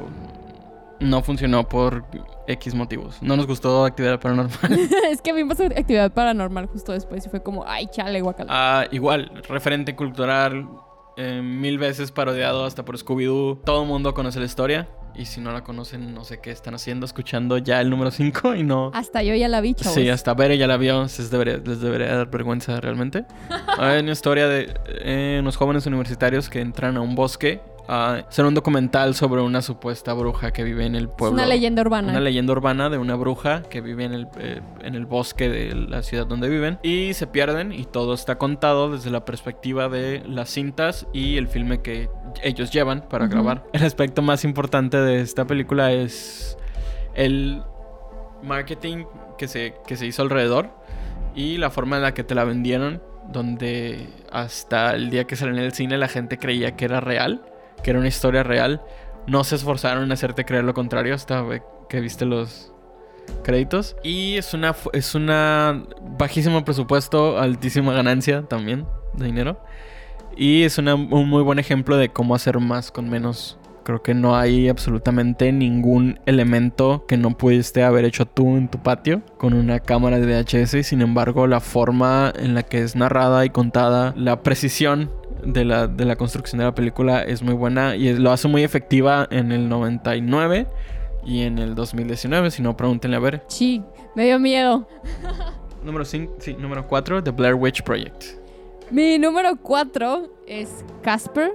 Speaker 2: no funcionó por X motivos. No nos gustó Actividad Paranormal.
Speaker 1: es que pasó actividad paranormal justo después y fue como, ay, chale, guacala.
Speaker 2: Ah, igual, referente cultural, eh, mil veces parodiado hasta por Scooby-Doo. Todo el mundo conoce la historia. Y si no la conocen, no sé qué están haciendo, escuchando ya el número 5 y no...
Speaker 1: Hasta yo ya la vi, chavos.
Speaker 2: Sí, hasta Bere ya la vio, les debería, les debería dar vergüenza realmente. Hay una historia de eh, unos jóvenes universitarios que entran a un bosque a hacer un documental sobre una supuesta bruja que vive en el
Speaker 1: Es
Speaker 2: pueblo.
Speaker 1: una leyenda urbana.
Speaker 2: Una leyenda urbana de una bruja que vive en el, eh, en el bosque de la ciudad donde viven. Y se pierden y todo está contado desde la perspectiva de las cintas y el filme que ellos llevan para grabar. El aspecto más importante de esta película es el marketing que se, que se hizo alrededor y la forma en la que te la vendieron, donde hasta el día que salió en el cine la gente creía que era real, que era una historia real. No se esforzaron en hacerte creer lo contrario hasta que viste los créditos. Y es una, es una bajísimo presupuesto, altísima ganancia también de dinero. Y es una- un muy buen ejemplo de cómo hacer más con menos. Creo que no hay absolutamente ningún elemento que no pudiste haber hecho tú en tu patio con una cámara de VHS. Sin embargo, la forma en la que es narrada y contada, la precisión de la, de la construcción de la película es muy buena y lo hace muy efectiva en el 99 y en el 2019. Si no, pregúntenle a ver.
Speaker 1: Sí, me dio miedo.
Speaker 2: Número 5, sí, número 4, The Blair Witch Project.
Speaker 1: Mi número 4 es Casper,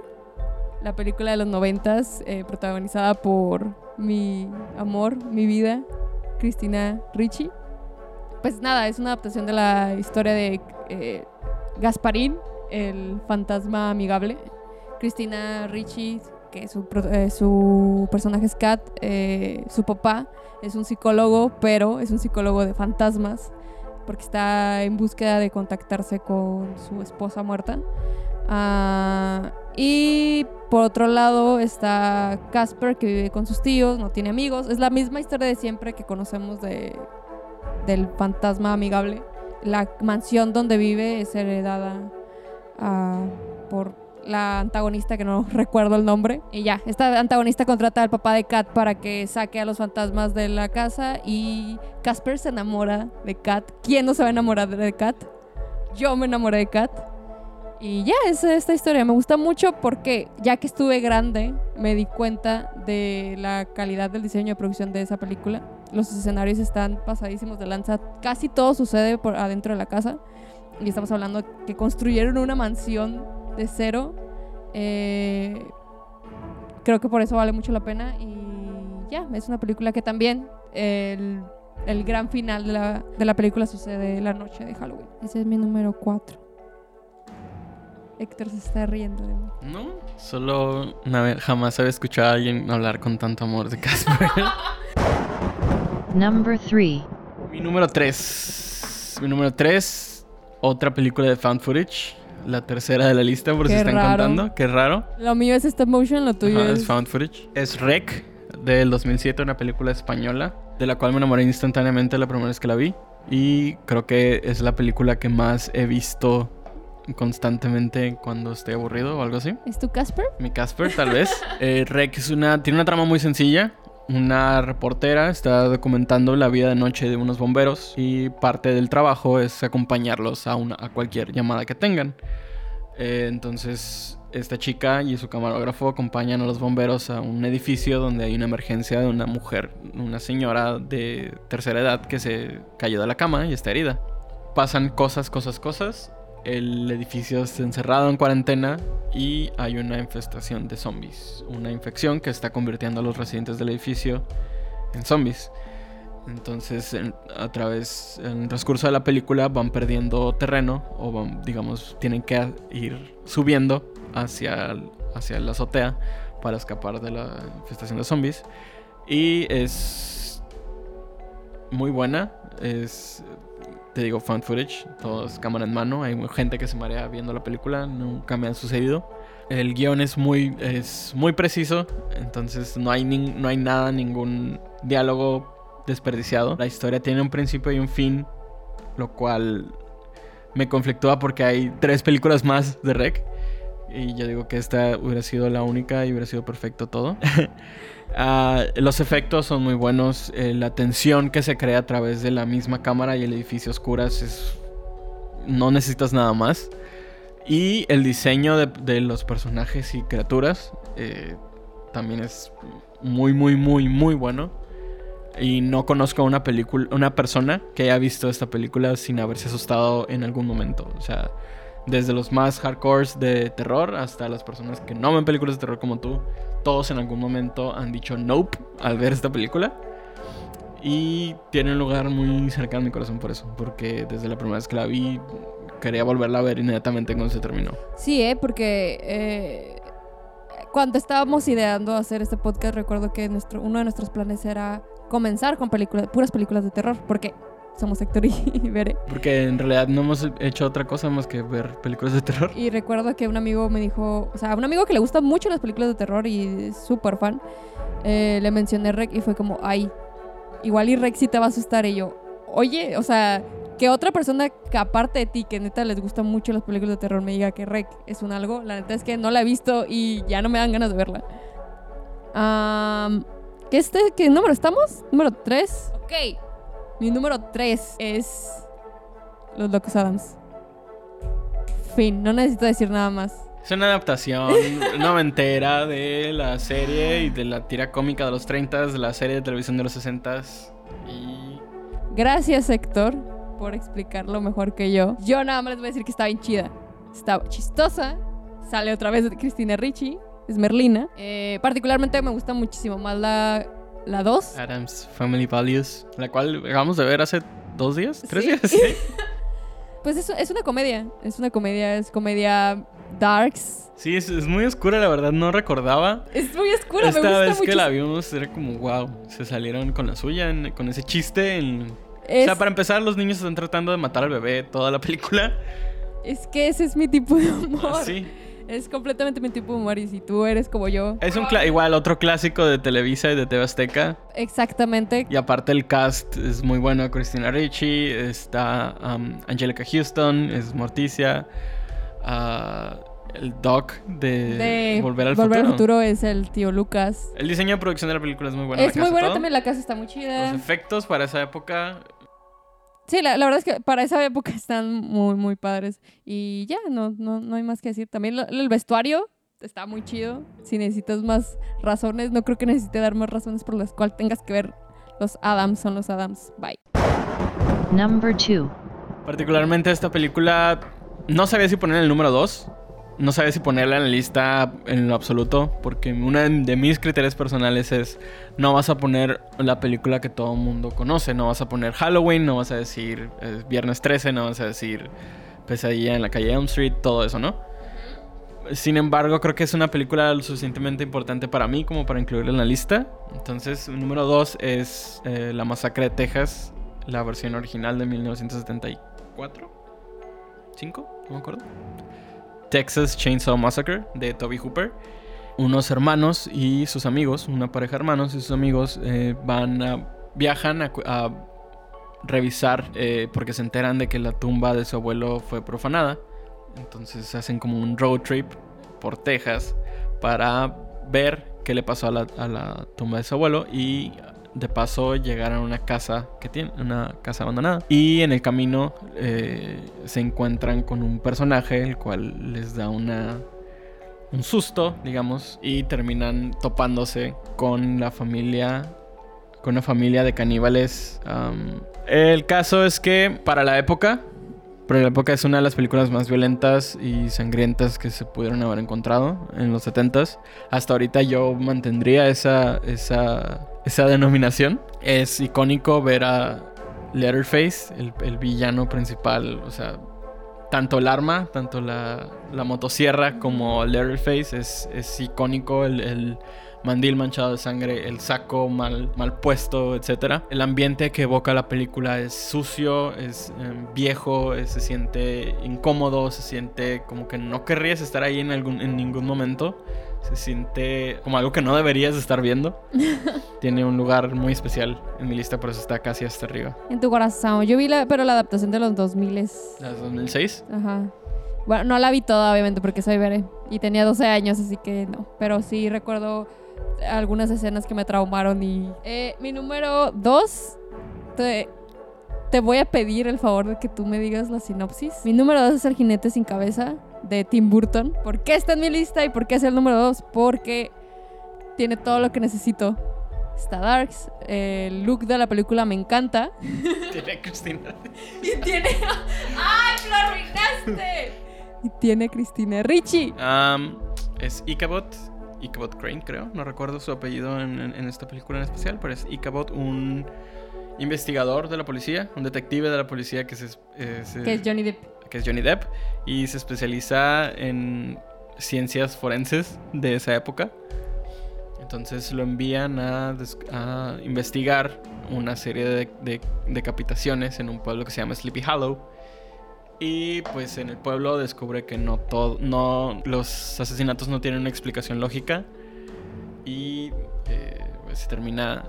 Speaker 1: la película de los noventas, eh, protagonizada por mi amor, mi vida, Cristina Ricci. Pues nada, es una adaptación de la historia de eh, Gasparín, el fantasma amigable. Cristina Ricci, que su, eh, su personaje es Kat, eh, su papá es un psicólogo, pero es un psicólogo de fantasmas porque está en búsqueda de contactarse con su esposa muerta. Ah, y por otro lado está Casper, que vive con sus tíos, no tiene amigos. Es la misma historia de siempre que conocemos de, del fantasma amigable. La mansión donde vive es heredada ah, por la antagonista que no recuerdo el nombre. Y ya, esta antagonista contrata al papá de Kat para que saque a los fantasmas de la casa y Casper se enamora de Kat. ¿Quién no se va a enamorar de Kat? Yo me enamoré de Kat. Y ya, es esta historia. Me gusta mucho porque ya que estuve grande, me di cuenta de la calidad del diseño de producción de esa película. Los escenarios están pasadísimos de lanza. Casi todo sucede por adentro de la casa. Y estamos hablando que construyeron una mansión de cero. Eh, creo que por eso vale mucho la pena. Y ya, es una película que también el, el gran final de la, de la película sucede la noche de Halloween. Ese es mi número 4. Héctor se está riendo de mí.
Speaker 2: No, solo una vez, jamás había escuchado a alguien hablar con tanto amor de Casper.
Speaker 3: Number 3.
Speaker 2: Mi número 3. Mi número 3. Otra película de Found Footage. La tercera de la lista, por si
Speaker 1: Qué
Speaker 2: están
Speaker 1: raro.
Speaker 2: contando. Qué raro.
Speaker 1: Lo mío es stop motion, lo tuyo
Speaker 2: Ajá,
Speaker 1: es...
Speaker 2: es Found Footage. Es Rec, del 2007, una película española, de la cual me enamoré instantáneamente la primera vez que la vi. Y creo que es la película que más he visto constantemente cuando estoy aburrido o algo así.
Speaker 1: ¿Es tu Casper?
Speaker 2: Mi Casper, tal vez. Eh, Rec es una, tiene una trama muy sencilla. Una reportera está documentando la vida de noche de unos bomberos y parte del trabajo es acompañarlos a, una, a cualquier llamada que tengan. Eh, entonces esta chica y su camarógrafo acompañan a los bomberos a un edificio donde hay una emergencia de una mujer, una señora de tercera edad que se cayó de la cama y está herida. Pasan cosas, cosas, cosas. El edificio está encerrado en cuarentena y hay una infestación de zombies. Una infección que está convirtiendo a los residentes del edificio en zombies. Entonces, en- a través, en el transcurso de la película van perdiendo terreno o digamos, tienen que ir subiendo hacia, hacia la azotea para escapar de la infestación de zombies. Y es muy buena. Es, te digo, fan footage. Todo es cámara en mano. Hay gente que se marea viendo la película. Nunca me ha sucedido. El guion es muy, es muy preciso. Entonces no hay, no hay nada, ningún diálogo desperdiciado. La historia tiene un principio y un fin. Lo cual me conflictúa porque hay tres películas más de Rec. Y yo digo que esta hubiera sido la única y hubiera sido perfecto todo. Ah, los efectos son muy buenos. eh, la tensión que se crea a través de la misma cámara y el edificio oscuras es... No necesitas nada más. Y el diseño de, de los personajes y criaturas eh, también es muy, muy, muy, muy bueno. Y no conozco a una película, una persona que haya visto esta película sin haberse asustado en algún momento. O sea, desde los más hardcores de terror hasta las personas que no ven películas de terror como tú, todos en algún momento han dicho nope al ver esta película. Y tiene un lugar muy cercano a mi corazón por eso, porque desde la primera vez que la vi quería volverla a ver inmediatamente cuando se terminó.
Speaker 1: Sí, ¿eh? Porque eh, cuando estábamos ideando hacer este podcast, recuerdo que nuestro, uno de nuestros planes era comenzar con películas, puras películas de terror, porque somos Héctor y Bere.
Speaker 2: Porque en realidad no hemos hecho otra cosa más que ver películas de terror.
Speaker 1: Y recuerdo que un amigo me dijo, o sea, un amigo que le gustan mucho las películas de terror y es súper fan, eh, le mencioné Rec y fue como, ay, igual y Rec sí te va a asustar. Y yo, oye, o sea, que otra persona que aparte de ti, que neta les gustan mucho las películas de terror, me diga que Rec es un algo, la neta es que no la he visto y ya no me dan ganas de verla. Am, ¿qué, este, ¿Qué número estamos? Número 3. Ok. Mi número 3 es Los Locos Adams. Fin, no necesito decir nada más.
Speaker 2: Es una adaptación noventera de la serie y de la tira cómica de los 30 de la serie de televisión de los 60 y
Speaker 1: Gracias, Héctor, por explicarlo mejor que yo. Yo nada más les voy a decir que está bien chida. Está chistosa. Sale otra vez de Cristina Ricci. Es Merlina. Eh, particularmente me gusta muchísimo más la, la 2.
Speaker 2: Adams Family Values, la cual acabamos de ver hace dos días, tres
Speaker 1: Sí.
Speaker 2: días. Sí.
Speaker 1: Pues es, es una comedia. Es una comedia. Es comedia darks.
Speaker 2: Sí, es, es muy oscura, la verdad, no recordaba.
Speaker 1: Es muy oscura. me
Speaker 2: Esta
Speaker 1: gusta
Speaker 2: vez que la vimos era como, wow, se salieron con la suya, en- con ese chiste. en-
Speaker 1: Es,
Speaker 2: O sea, para empezar, los niños están tratando de matar al bebé toda la película.
Speaker 1: es que ese es mi tipo de humor.
Speaker 2: Sí.
Speaker 1: Es completamente mi tipo de humor. Y si tú eres como yo.
Speaker 2: Es un igual otro clásico de Televisa y de TV Azteca.
Speaker 1: Exactamente.
Speaker 2: Y aparte el cast es muy bueno. Christina Ricci, está um, Angelica Houston, es Morticia. ah, el Doc de,
Speaker 1: de
Speaker 2: Volver al
Speaker 1: Volver
Speaker 2: Futuro.
Speaker 1: es el tío Lucas.
Speaker 2: El diseño de producción de la película es muy bueno.
Speaker 1: es muy
Speaker 2: todo.
Speaker 1: también, la casa está muy chida.
Speaker 2: Los efectos para esa época.
Speaker 1: Sí, la, la verdad es que para esa época están muy, muy padres. Y ya, no, no, no hay más que decir. También lo- el vestuario está muy chido. Si necesitas más razones, no creo que necesite dar más razones por las cuales tengas que ver los Adams, son los Adams. Bye.
Speaker 3: Number 2.
Speaker 2: Particularmente esta película. No sabía si poner el número 2. No sabía si ponerla en la lista en lo absoluto. Porque uno de mis criterios personales es. No vas a poner la película que todo el mundo conoce. No vas a poner Halloween. No vas a decir eh, Viernes 13. No vas a decir Pesadilla en la calle Elm Street. Todo eso, ¿no? Sin embargo, creo que es una película lo suficientemente importante para mí como para incluirla en la lista. Entonces, número 2 es eh, La Masacre de Texas, la versión original de 1974. ¿5? No me acuerdo. Texas Chainsaw Massacre de Toby Hooper. Unos hermanos y sus amigos, una pareja de hermanos y sus amigos eh, van a viajan a, revisar eh, porque se enteran de que la tumba de su abuelo fue profanada. Entonces hacen como un road trip por Texas para ver qué le pasó a la tumba de su abuelo y de paso llegar a una casa que tiene, una casa abandonada. Y en el camino eh, se encuentran con un personaje el cual les da una un susto, digamos, y terminan topándose con la familia con una familia de caníbales. el caso es que para la época, para la época es una de las películas más violentas y sangrientas que se pudieron haber encontrado en los 70s. Hasta ahorita yo mantendría esa, esa, esa denominación. Es icónico ver a Letterface, el, el villano principal, o sea, tanto el arma, tanto la, la motosierra como Letterface es, es icónico, el mandil manchado de sangre, el saco mal, mal puesto, etc. El ambiente que evoca la película es sucio, es eh, viejo, eh, se siente incómodo, se siente como que no querrías estar ahí en, algún, en ningún momento. Se siente como algo que no deberías estar viendo. Tiene un lugar muy especial en mi lista, por eso está casi hasta arriba.
Speaker 1: En tu corazón. Yo vi la, pero la adaptación de los 2000 es...
Speaker 2: ¿La de 2006?
Speaker 1: Ajá. Bueno, no la vi toda, obviamente, porque soy bebé. Y tenía 12 años, así que no. Pero sí recuerdo algunas escenas que me traumaron y... Eh, mi número 2... Te, te voy a pedir el favor de que tú me digas la sinopsis. Mi número 2 es El jinete sin cabeza de Tim Burton. ¿Por qué está en mi lista y por qué es el número 2? Porque tiene todo lo que necesito. Está Darks. El look de la película me encanta.
Speaker 2: Tiene Cristina.
Speaker 1: Y tiene. ¡Ay, lo arruinaste! Y tiene Cristina Ricci.
Speaker 2: Am, es Ichabod. Ichabod Crane, creo. No recuerdo su apellido en, en- en esta película en especial, pero es Ichabod, un investigador de la policía, un detective de la policía que, se, eh, se-
Speaker 1: Que es Johnny Depp.
Speaker 2: que es Johnny Depp y se especializa en ciencias forenses de esa época. Entonces lo envían a investigar una serie de, de decapitaciones en un pueblo que se llama Sleepy Hollow. Y pues en el pueblo descubre que no todo, no, los asesinatos no tienen una explicación lógica. Y eh, pues, se termina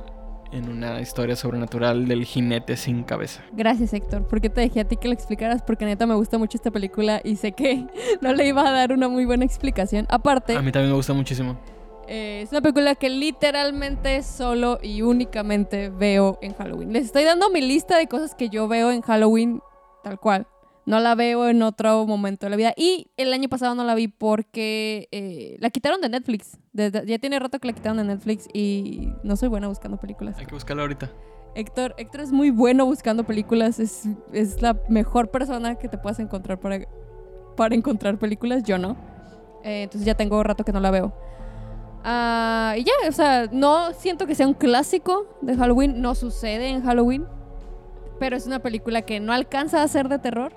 Speaker 2: en una historia sobrenatural del jinete sin cabeza.
Speaker 1: Gracias, Héctor, porque te dejé a ti que lo explicaras, porque neta me gusta mucho esta película y sé que no le iba a dar una muy buena explicación. Aparte,
Speaker 2: A mí también me gusta muchísimo.
Speaker 1: eh, es una película que literalmente solo y únicamente veo en Halloween. Les estoy dando mi lista de cosas que yo veo en Halloween tal cual. No la veo en otro momento de la vida. Y el año pasado no la vi porque eh, la quitaron de Netflix. Desde- ya tiene rato que la quitaron de Netflix y no soy buena buscando películas.
Speaker 2: Hay que buscarla ahorita.
Speaker 1: Héctor, Héctor es muy bueno buscando películas. Es, es la mejor persona que te puedas encontrar para, para encontrar películas. Yo no. Eh, entonces ya tengo rato que no la veo. Ah, y ya, o sea, no siento que sea un clásico de Halloween. No sucede en Halloween. Pero es una película que no alcanza a ser de terror.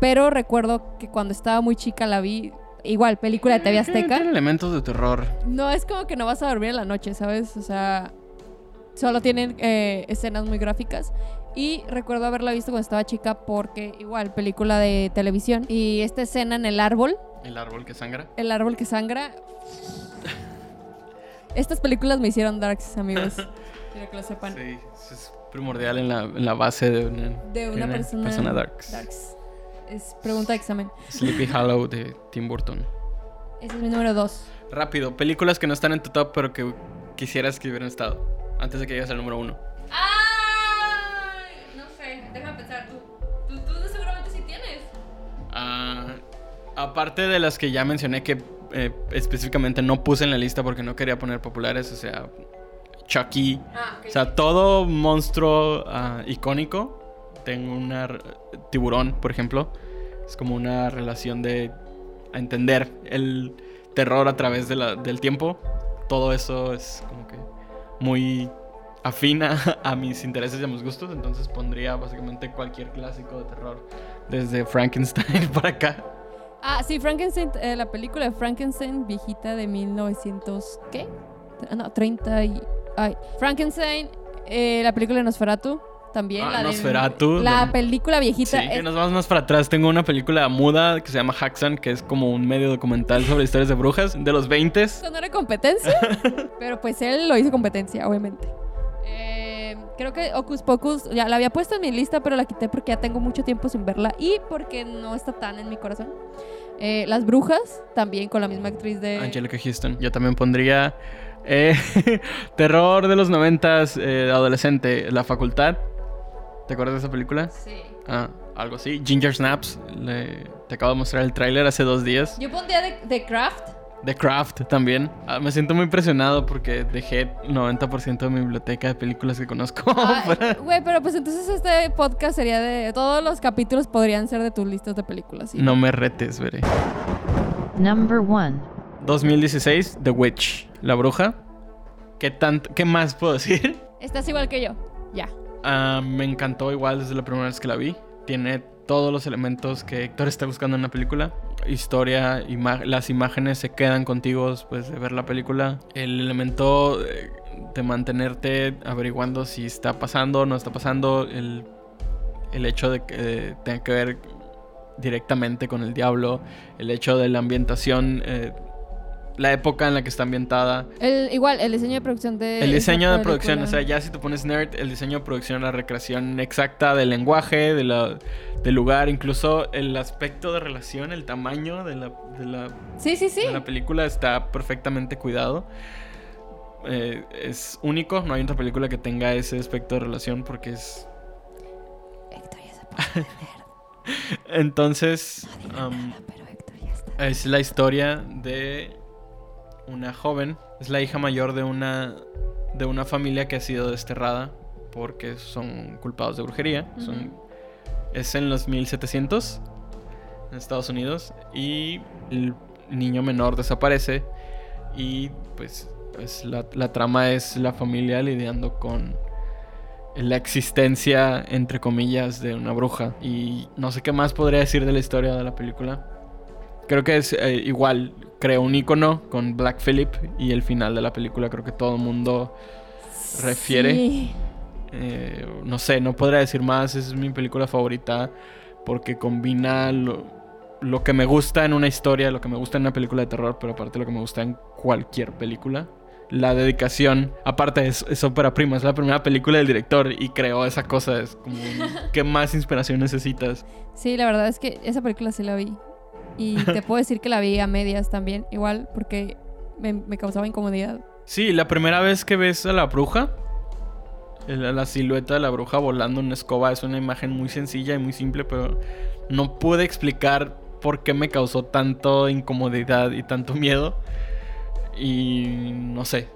Speaker 1: Pero recuerdo que cuando estaba muy chica la vi. Igual, película de TV Azteca.
Speaker 2: Tiene elementos de terror.
Speaker 1: No es como que no vas a dormir en la noche, ¿sabes? O sea, solo tienen eh, escenas muy gráficas. Y recuerdo haberla visto cuando estaba chica porque igual, película de televisión. Y esta escena en el árbol,
Speaker 2: El árbol que sangra.
Speaker 1: el árbol que sangra. Estas películas me hicieron darks, amigos. Quiero que lo sepan.
Speaker 2: Sí, es primordial en la, en la base de una,
Speaker 1: De una
Speaker 2: una
Speaker 1: persona,
Speaker 2: darks.
Speaker 1: darks. Es pregunta de examen.
Speaker 2: Sleepy Hollow de Tim Burton.
Speaker 1: Ese es mi número dos.
Speaker 2: Rápido, películas que no están en tu top pero que quisieras que hubieran estado. Antes de que llegues al número uno.
Speaker 1: ¡Ay! No sé, déjame pensar. Tú, tú, tú seguramente sí tienes.
Speaker 2: Ah, aparte de las que ya mencioné que eh, específicamente no puse en la lista porque no quería poner populares, o sea, Chucky.
Speaker 1: Ah.
Speaker 2: O sea, todo monstruo ah, icónico. Tengo una... Tiburón, por ejemplo. Es como una relación de entender el terror a través de la- del tiempo. Todo eso es como que muy afina a mis intereses y a mis gustos. Entonces pondría básicamente cualquier clásico de terror. Desde Frankenstein para acá.
Speaker 1: Ah, sí, Frankenstein, eh, la película de Frankenstein, viejita de 1900, ¿qué? Ah, No, 30 y... Frankenstein, eh, la película de Nosferatu, también.
Speaker 2: Ah,
Speaker 1: la de- la
Speaker 2: de-
Speaker 1: película
Speaker 2: Sí,
Speaker 1: viejita.
Speaker 2: que
Speaker 1: es-
Speaker 2: nos vamos más para atrás. Tengo una película muda que se llama Haxan, que es como un medio documental sobre historias de brujas de los 20s.
Speaker 1: Eso no era competencia, pero pues él lo hizo competencia, obviamente. Eh, Creo que Ocus Pocus ya la había puesto en mi lista, pero la quité porque ya tengo mucho tiempo sin verla y porque no está tan en mi corazón. Eh, Las Brujas, también con la misma actriz de...
Speaker 2: Angelica Houston. Yo también pondría eh, terror de los noventas, eh, adolescente, La Facultad. ¿Te acuerdas de esa película?
Speaker 1: Sí.
Speaker 2: Ah, algo así. Ginger Snaps. le- te acabo de mostrar el tráiler hace dos días.
Speaker 1: Yo pondría The, The Craft.
Speaker 2: The Craft también. Ah, me siento muy presionado porque dejé el 90% de mi biblioteca de películas que conozco.
Speaker 1: Ah. Güey, pero pues entonces este podcast sería de... Todos los capítulos podrían ser de tus listas de películas. ¿sí?
Speaker 2: no me retes, veré.
Speaker 3: Number 1.
Speaker 2: 2016, The Witch. La bruja. ¿Qué, tant ¿Qué más puedo decir?
Speaker 1: Estás igual que yo. Ya.
Speaker 2: Ah, me encantó igual desde la primera vez que la vi. Tiene todos los elementos que Héctor está buscando en una película. Historia, las imágenes se quedan contigo después de ver la película. El elemento eh, de mantenerte averiguando si está pasando o no está pasando. El, el hecho de que eh, tenga que ver directamente con el diablo. El hecho de la ambientación. eh, la época en la que está ambientada.
Speaker 1: El, igual, el diseño de producción de...
Speaker 2: El diseño de producción, o sea, ya si te pones nerd, el diseño de producción, la recreación exacta del lenguaje, de la, del lugar, incluso el aspecto de relación, el tamaño de la, de la,
Speaker 1: Sí, sí, sí.
Speaker 2: de la película está perfectamente cuidado. Eh, es único, no hay otra película que tenga ese aspecto de relación porque es...
Speaker 1: Héctor ya se puede.
Speaker 2: Entonces,
Speaker 1: No diga
Speaker 2: am,
Speaker 1: nada, pero Héctor ya está.
Speaker 2: es la historia de una joven, es la hija mayor de una de una familia que ha sido desterrada porque son culpados de brujería. Son es en los 1700 en Estados Unidos y el niño menor desaparece y pues, pues la, la trama es la familia lidiando con la existencia entre comillas de una bruja y no sé qué más podría decir de la historia de la película. Creo que es eh, igual, creo un icono con Black Phillip y el final de la película creo que todo el mundo refiere.
Speaker 1: Sí.
Speaker 2: Eh, no sé, no podría decir más. Es mi película favorita porque combina lo, lo que me gusta en una historia, lo que me gusta en una película de terror, pero aparte lo que me gusta en cualquier película. La dedicación, aparte es, es ópera prima, es la primera película del director y creó esa cosa. Es como, ¿qué más inspiración necesitas?
Speaker 1: Sí, la verdad es que esa película sí la vi. Y te puedo decir que la vi a medias también, igual, porque me, causaba incomodidad.
Speaker 2: Sí, la primera vez que ves a la bruja, la silueta de la bruja volando en escoba es una imagen muy sencilla y muy simple, pero no pude explicar por qué me causó tanto incomodidad y tanto miedo. Y no sé.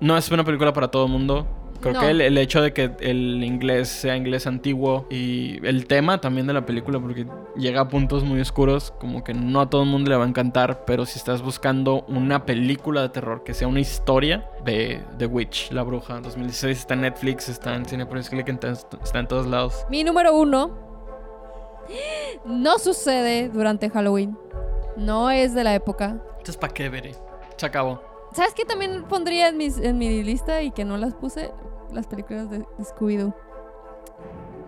Speaker 2: No es una película para todo el mundo. Creo
Speaker 1: No.
Speaker 2: que el, el hecho de que el inglés sea inglés antiguo y el tema también de la película, porque llega a puntos muy oscuros, como que no a todo el mundo le va a encantar, pero si estás buscando una película de terror que sea una historia, ve The Witch, La Bruja. 2016 está en Netflix, está en Cinepolis Click, está está en todos lados.
Speaker 1: Mi número uno no sucede durante Halloween. No es de la época.
Speaker 2: Entonces, ¿para qué veré? Se acabó.
Speaker 1: ¿Sabes qué también pondría en, mis- en mi lista y que no las puse? Las películas de, de Scooby-Doo.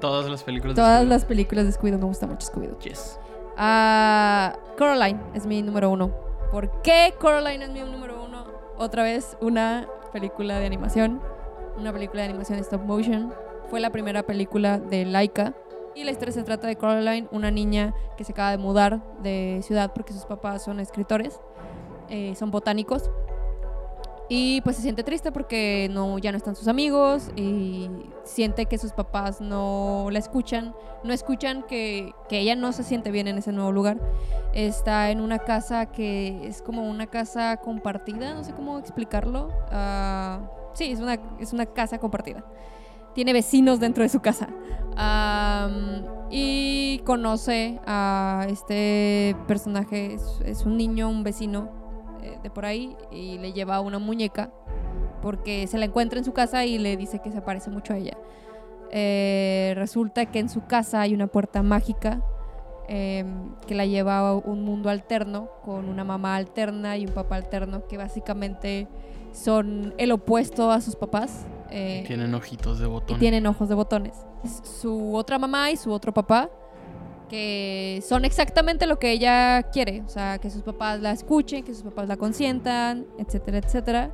Speaker 2: Todas las películas de
Speaker 1: Todas
Speaker 2: Scooby-Doo.
Speaker 1: las películas de Scooby-Doo me gusta mucho Scooby-Doo.
Speaker 2: Yes.
Speaker 1: Ah, Coraline es mi número uno. ¿Por qué Coraline es mi número uno? Otra vez una película de animación. Una película de animación stop motion. Fue la primera película de Laika. Y la historia se trata de Coraline, una niña que se acaba de mudar de ciudad porque sus papás son escritores, eh, son botánicos. Y pues se siente triste porque no, ya no están sus amigos y siente que sus papás no la escuchan, no escuchan que, que ella no se siente bien en ese nuevo lugar. Está en una casa que es como una casa compartida, no sé cómo explicarlo. Ah, sí, es una, es una casa compartida. Tiene vecinos dentro de su casa. Am, y conoce a este personaje, es un niño, un vecino eh, de por ahí, y le lleva una muñeca porque se la encuentra en su casa y le dice que se parece mucho a ella. Eh, resulta que en su casa hay una puerta mágica eh, que la lleva a un mundo alterno con una mamá alterna y un papá alterno que básicamente son el opuesto a sus papás. eh,
Speaker 2: Tienen ojitos de botón.
Speaker 1: tienen ojos de botones. Es Su otra mamá y su otro papá, que son exactamente lo que ella quiere. O sea, que sus papás la escuchen, que sus papás la consientan, etcétera, etcétera.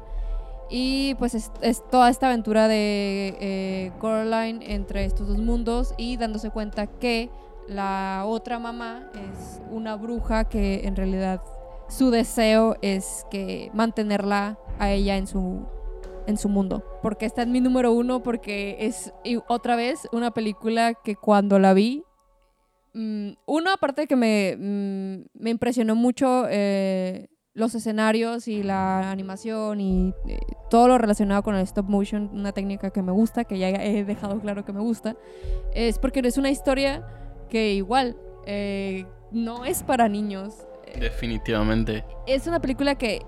Speaker 1: Y pues es, es toda esta aventura de eh, Coraline entre estos dos mundos y dándose cuenta que la otra mamá es una bruja que en realidad su deseo es que mantenerla a ella en su en su mundo. Porque está en mi número uno porque es otra vez una película que cuando la vi mm, uno aparte de que me, mm, me impresionó mucho eh, los escenarios y la animación y eh, todo lo relacionado con el stop motion, una técnica que me gusta, que ya he dejado claro que me gusta, es porque es una historia que igual eh, no es para niños.
Speaker 2: Definitivamente.
Speaker 1: Es una película que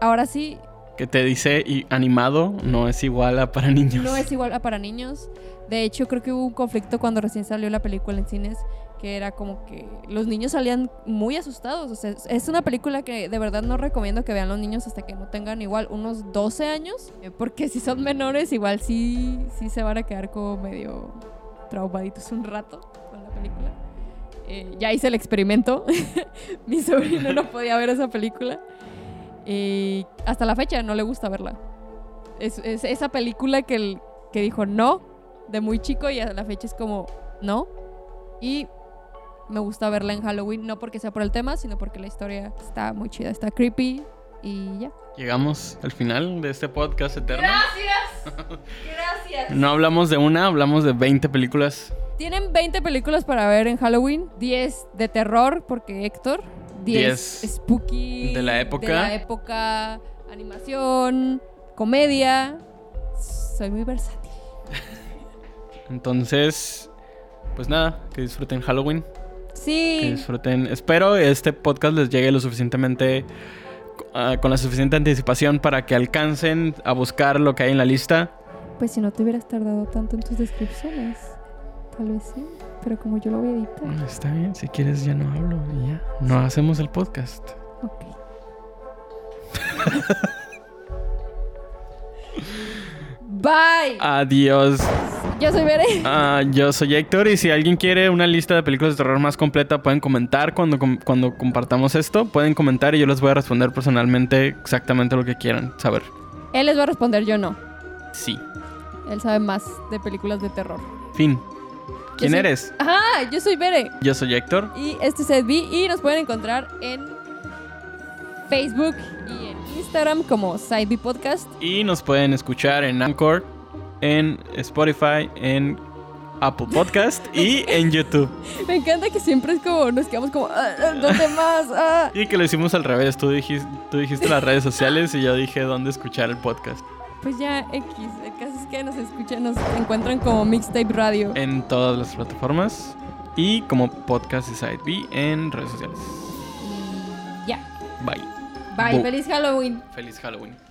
Speaker 1: ahora sí
Speaker 2: Que te dice y animado no es igual a para niños.
Speaker 1: no es igual a para niños. De hecho, creo que hubo un conflicto cuando recién salió la película en cines, que era como que los niños salían muy asustados. O sea, es- una película que de verdad no recomiendo que vean los niños hasta que no tengan igual unos 12 años, eh, porque si son menores igual sí, sí se van a quedar como medio traumaditos un rato con la película. Eh, ya hice el experimento. Mi sobrino no podía ver esa película. Y hasta la fecha no le gusta verla. Es, es esa película que, el- que dijo no de muy chico y a la fecha es como no. Y me gusta verla en Halloween, no porque sea por el tema, sino porque la historia está muy chida, está creepy y ya.
Speaker 2: Llegamos al final de este podcast eterno.
Speaker 1: Gracias. Gracias.
Speaker 2: No hablamos de una, hablamos de 20 películas.
Speaker 1: Tienen 20 películas para ver en Halloween, 10 de terror porque Héctor, 10
Speaker 2: 10
Speaker 1: spooky
Speaker 2: de la época.
Speaker 1: de la época, animación, comedia. Soy muy versátil.
Speaker 2: Entonces, pues nada, que disfruten Halloween. Que
Speaker 1: Sí.
Speaker 2: disfruten. Espero este podcast les llegue lo suficientemente. ah, con la suficiente anticipación para que alcancen a buscar lo que hay en la lista.
Speaker 1: Pues si no te hubieras tardado tanto en tus descripciones, tal vez sí, pero como yo lo voy a editar.
Speaker 2: Mm, Está bien, si quieres ya no hablo y ya. No hacemos el podcast.
Speaker 1: Ok. Bye.
Speaker 2: Adiós.
Speaker 1: Yo soy Bere.
Speaker 2: Ah, yo soy Héctor y si alguien quiere una lista de películas de terror más completa pueden comentar cuando, cuando compartamos esto. Pueden comentar y yo les voy a responder personalmente exactamente lo que quieran saber.
Speaker 1: Él les va a responder, yo no.
Speaker 2: Sí.
Speaker 1: Él sabe más de películas de terror.
Speaker 2: Fin. ¿Quién
Speaker 1: soy-
Speaker 2: eres?
Speaker 1: Ajá, yo soy Bere.
Speaker 2: Yo soy Héctor.
Speaker 1: Y este es Edby y nos pueden encontrar en Facebook y en Instagram como SideB Podcast.
Speaker 2: Y nos pueden escuchar en Anchor, en Spotify, en Apple Podcast y en YouTube.
Speaker 1: Me encanta que siempre es como, nos quedamos como, "Ah, ah, ¿dónde más? Ah".
Speaker 2: Y que lo hicimos al revés. Tú dijiste, tú dijiste las redes sociales y yo dije dónde escuchar el podcast.
Speaker 1: Pues ya X, el caso es que nos escuchan, nos encuentran como Mixtape Radio.
Speaker 2: En todas las plataformas. Y como podcast de Side B en redes sociales.
Speaker 1: Ya.
Speaker 2: Bye.
Speaker 1: Bye, feliz Halloween.
Speaker 2: Feliz Halloween.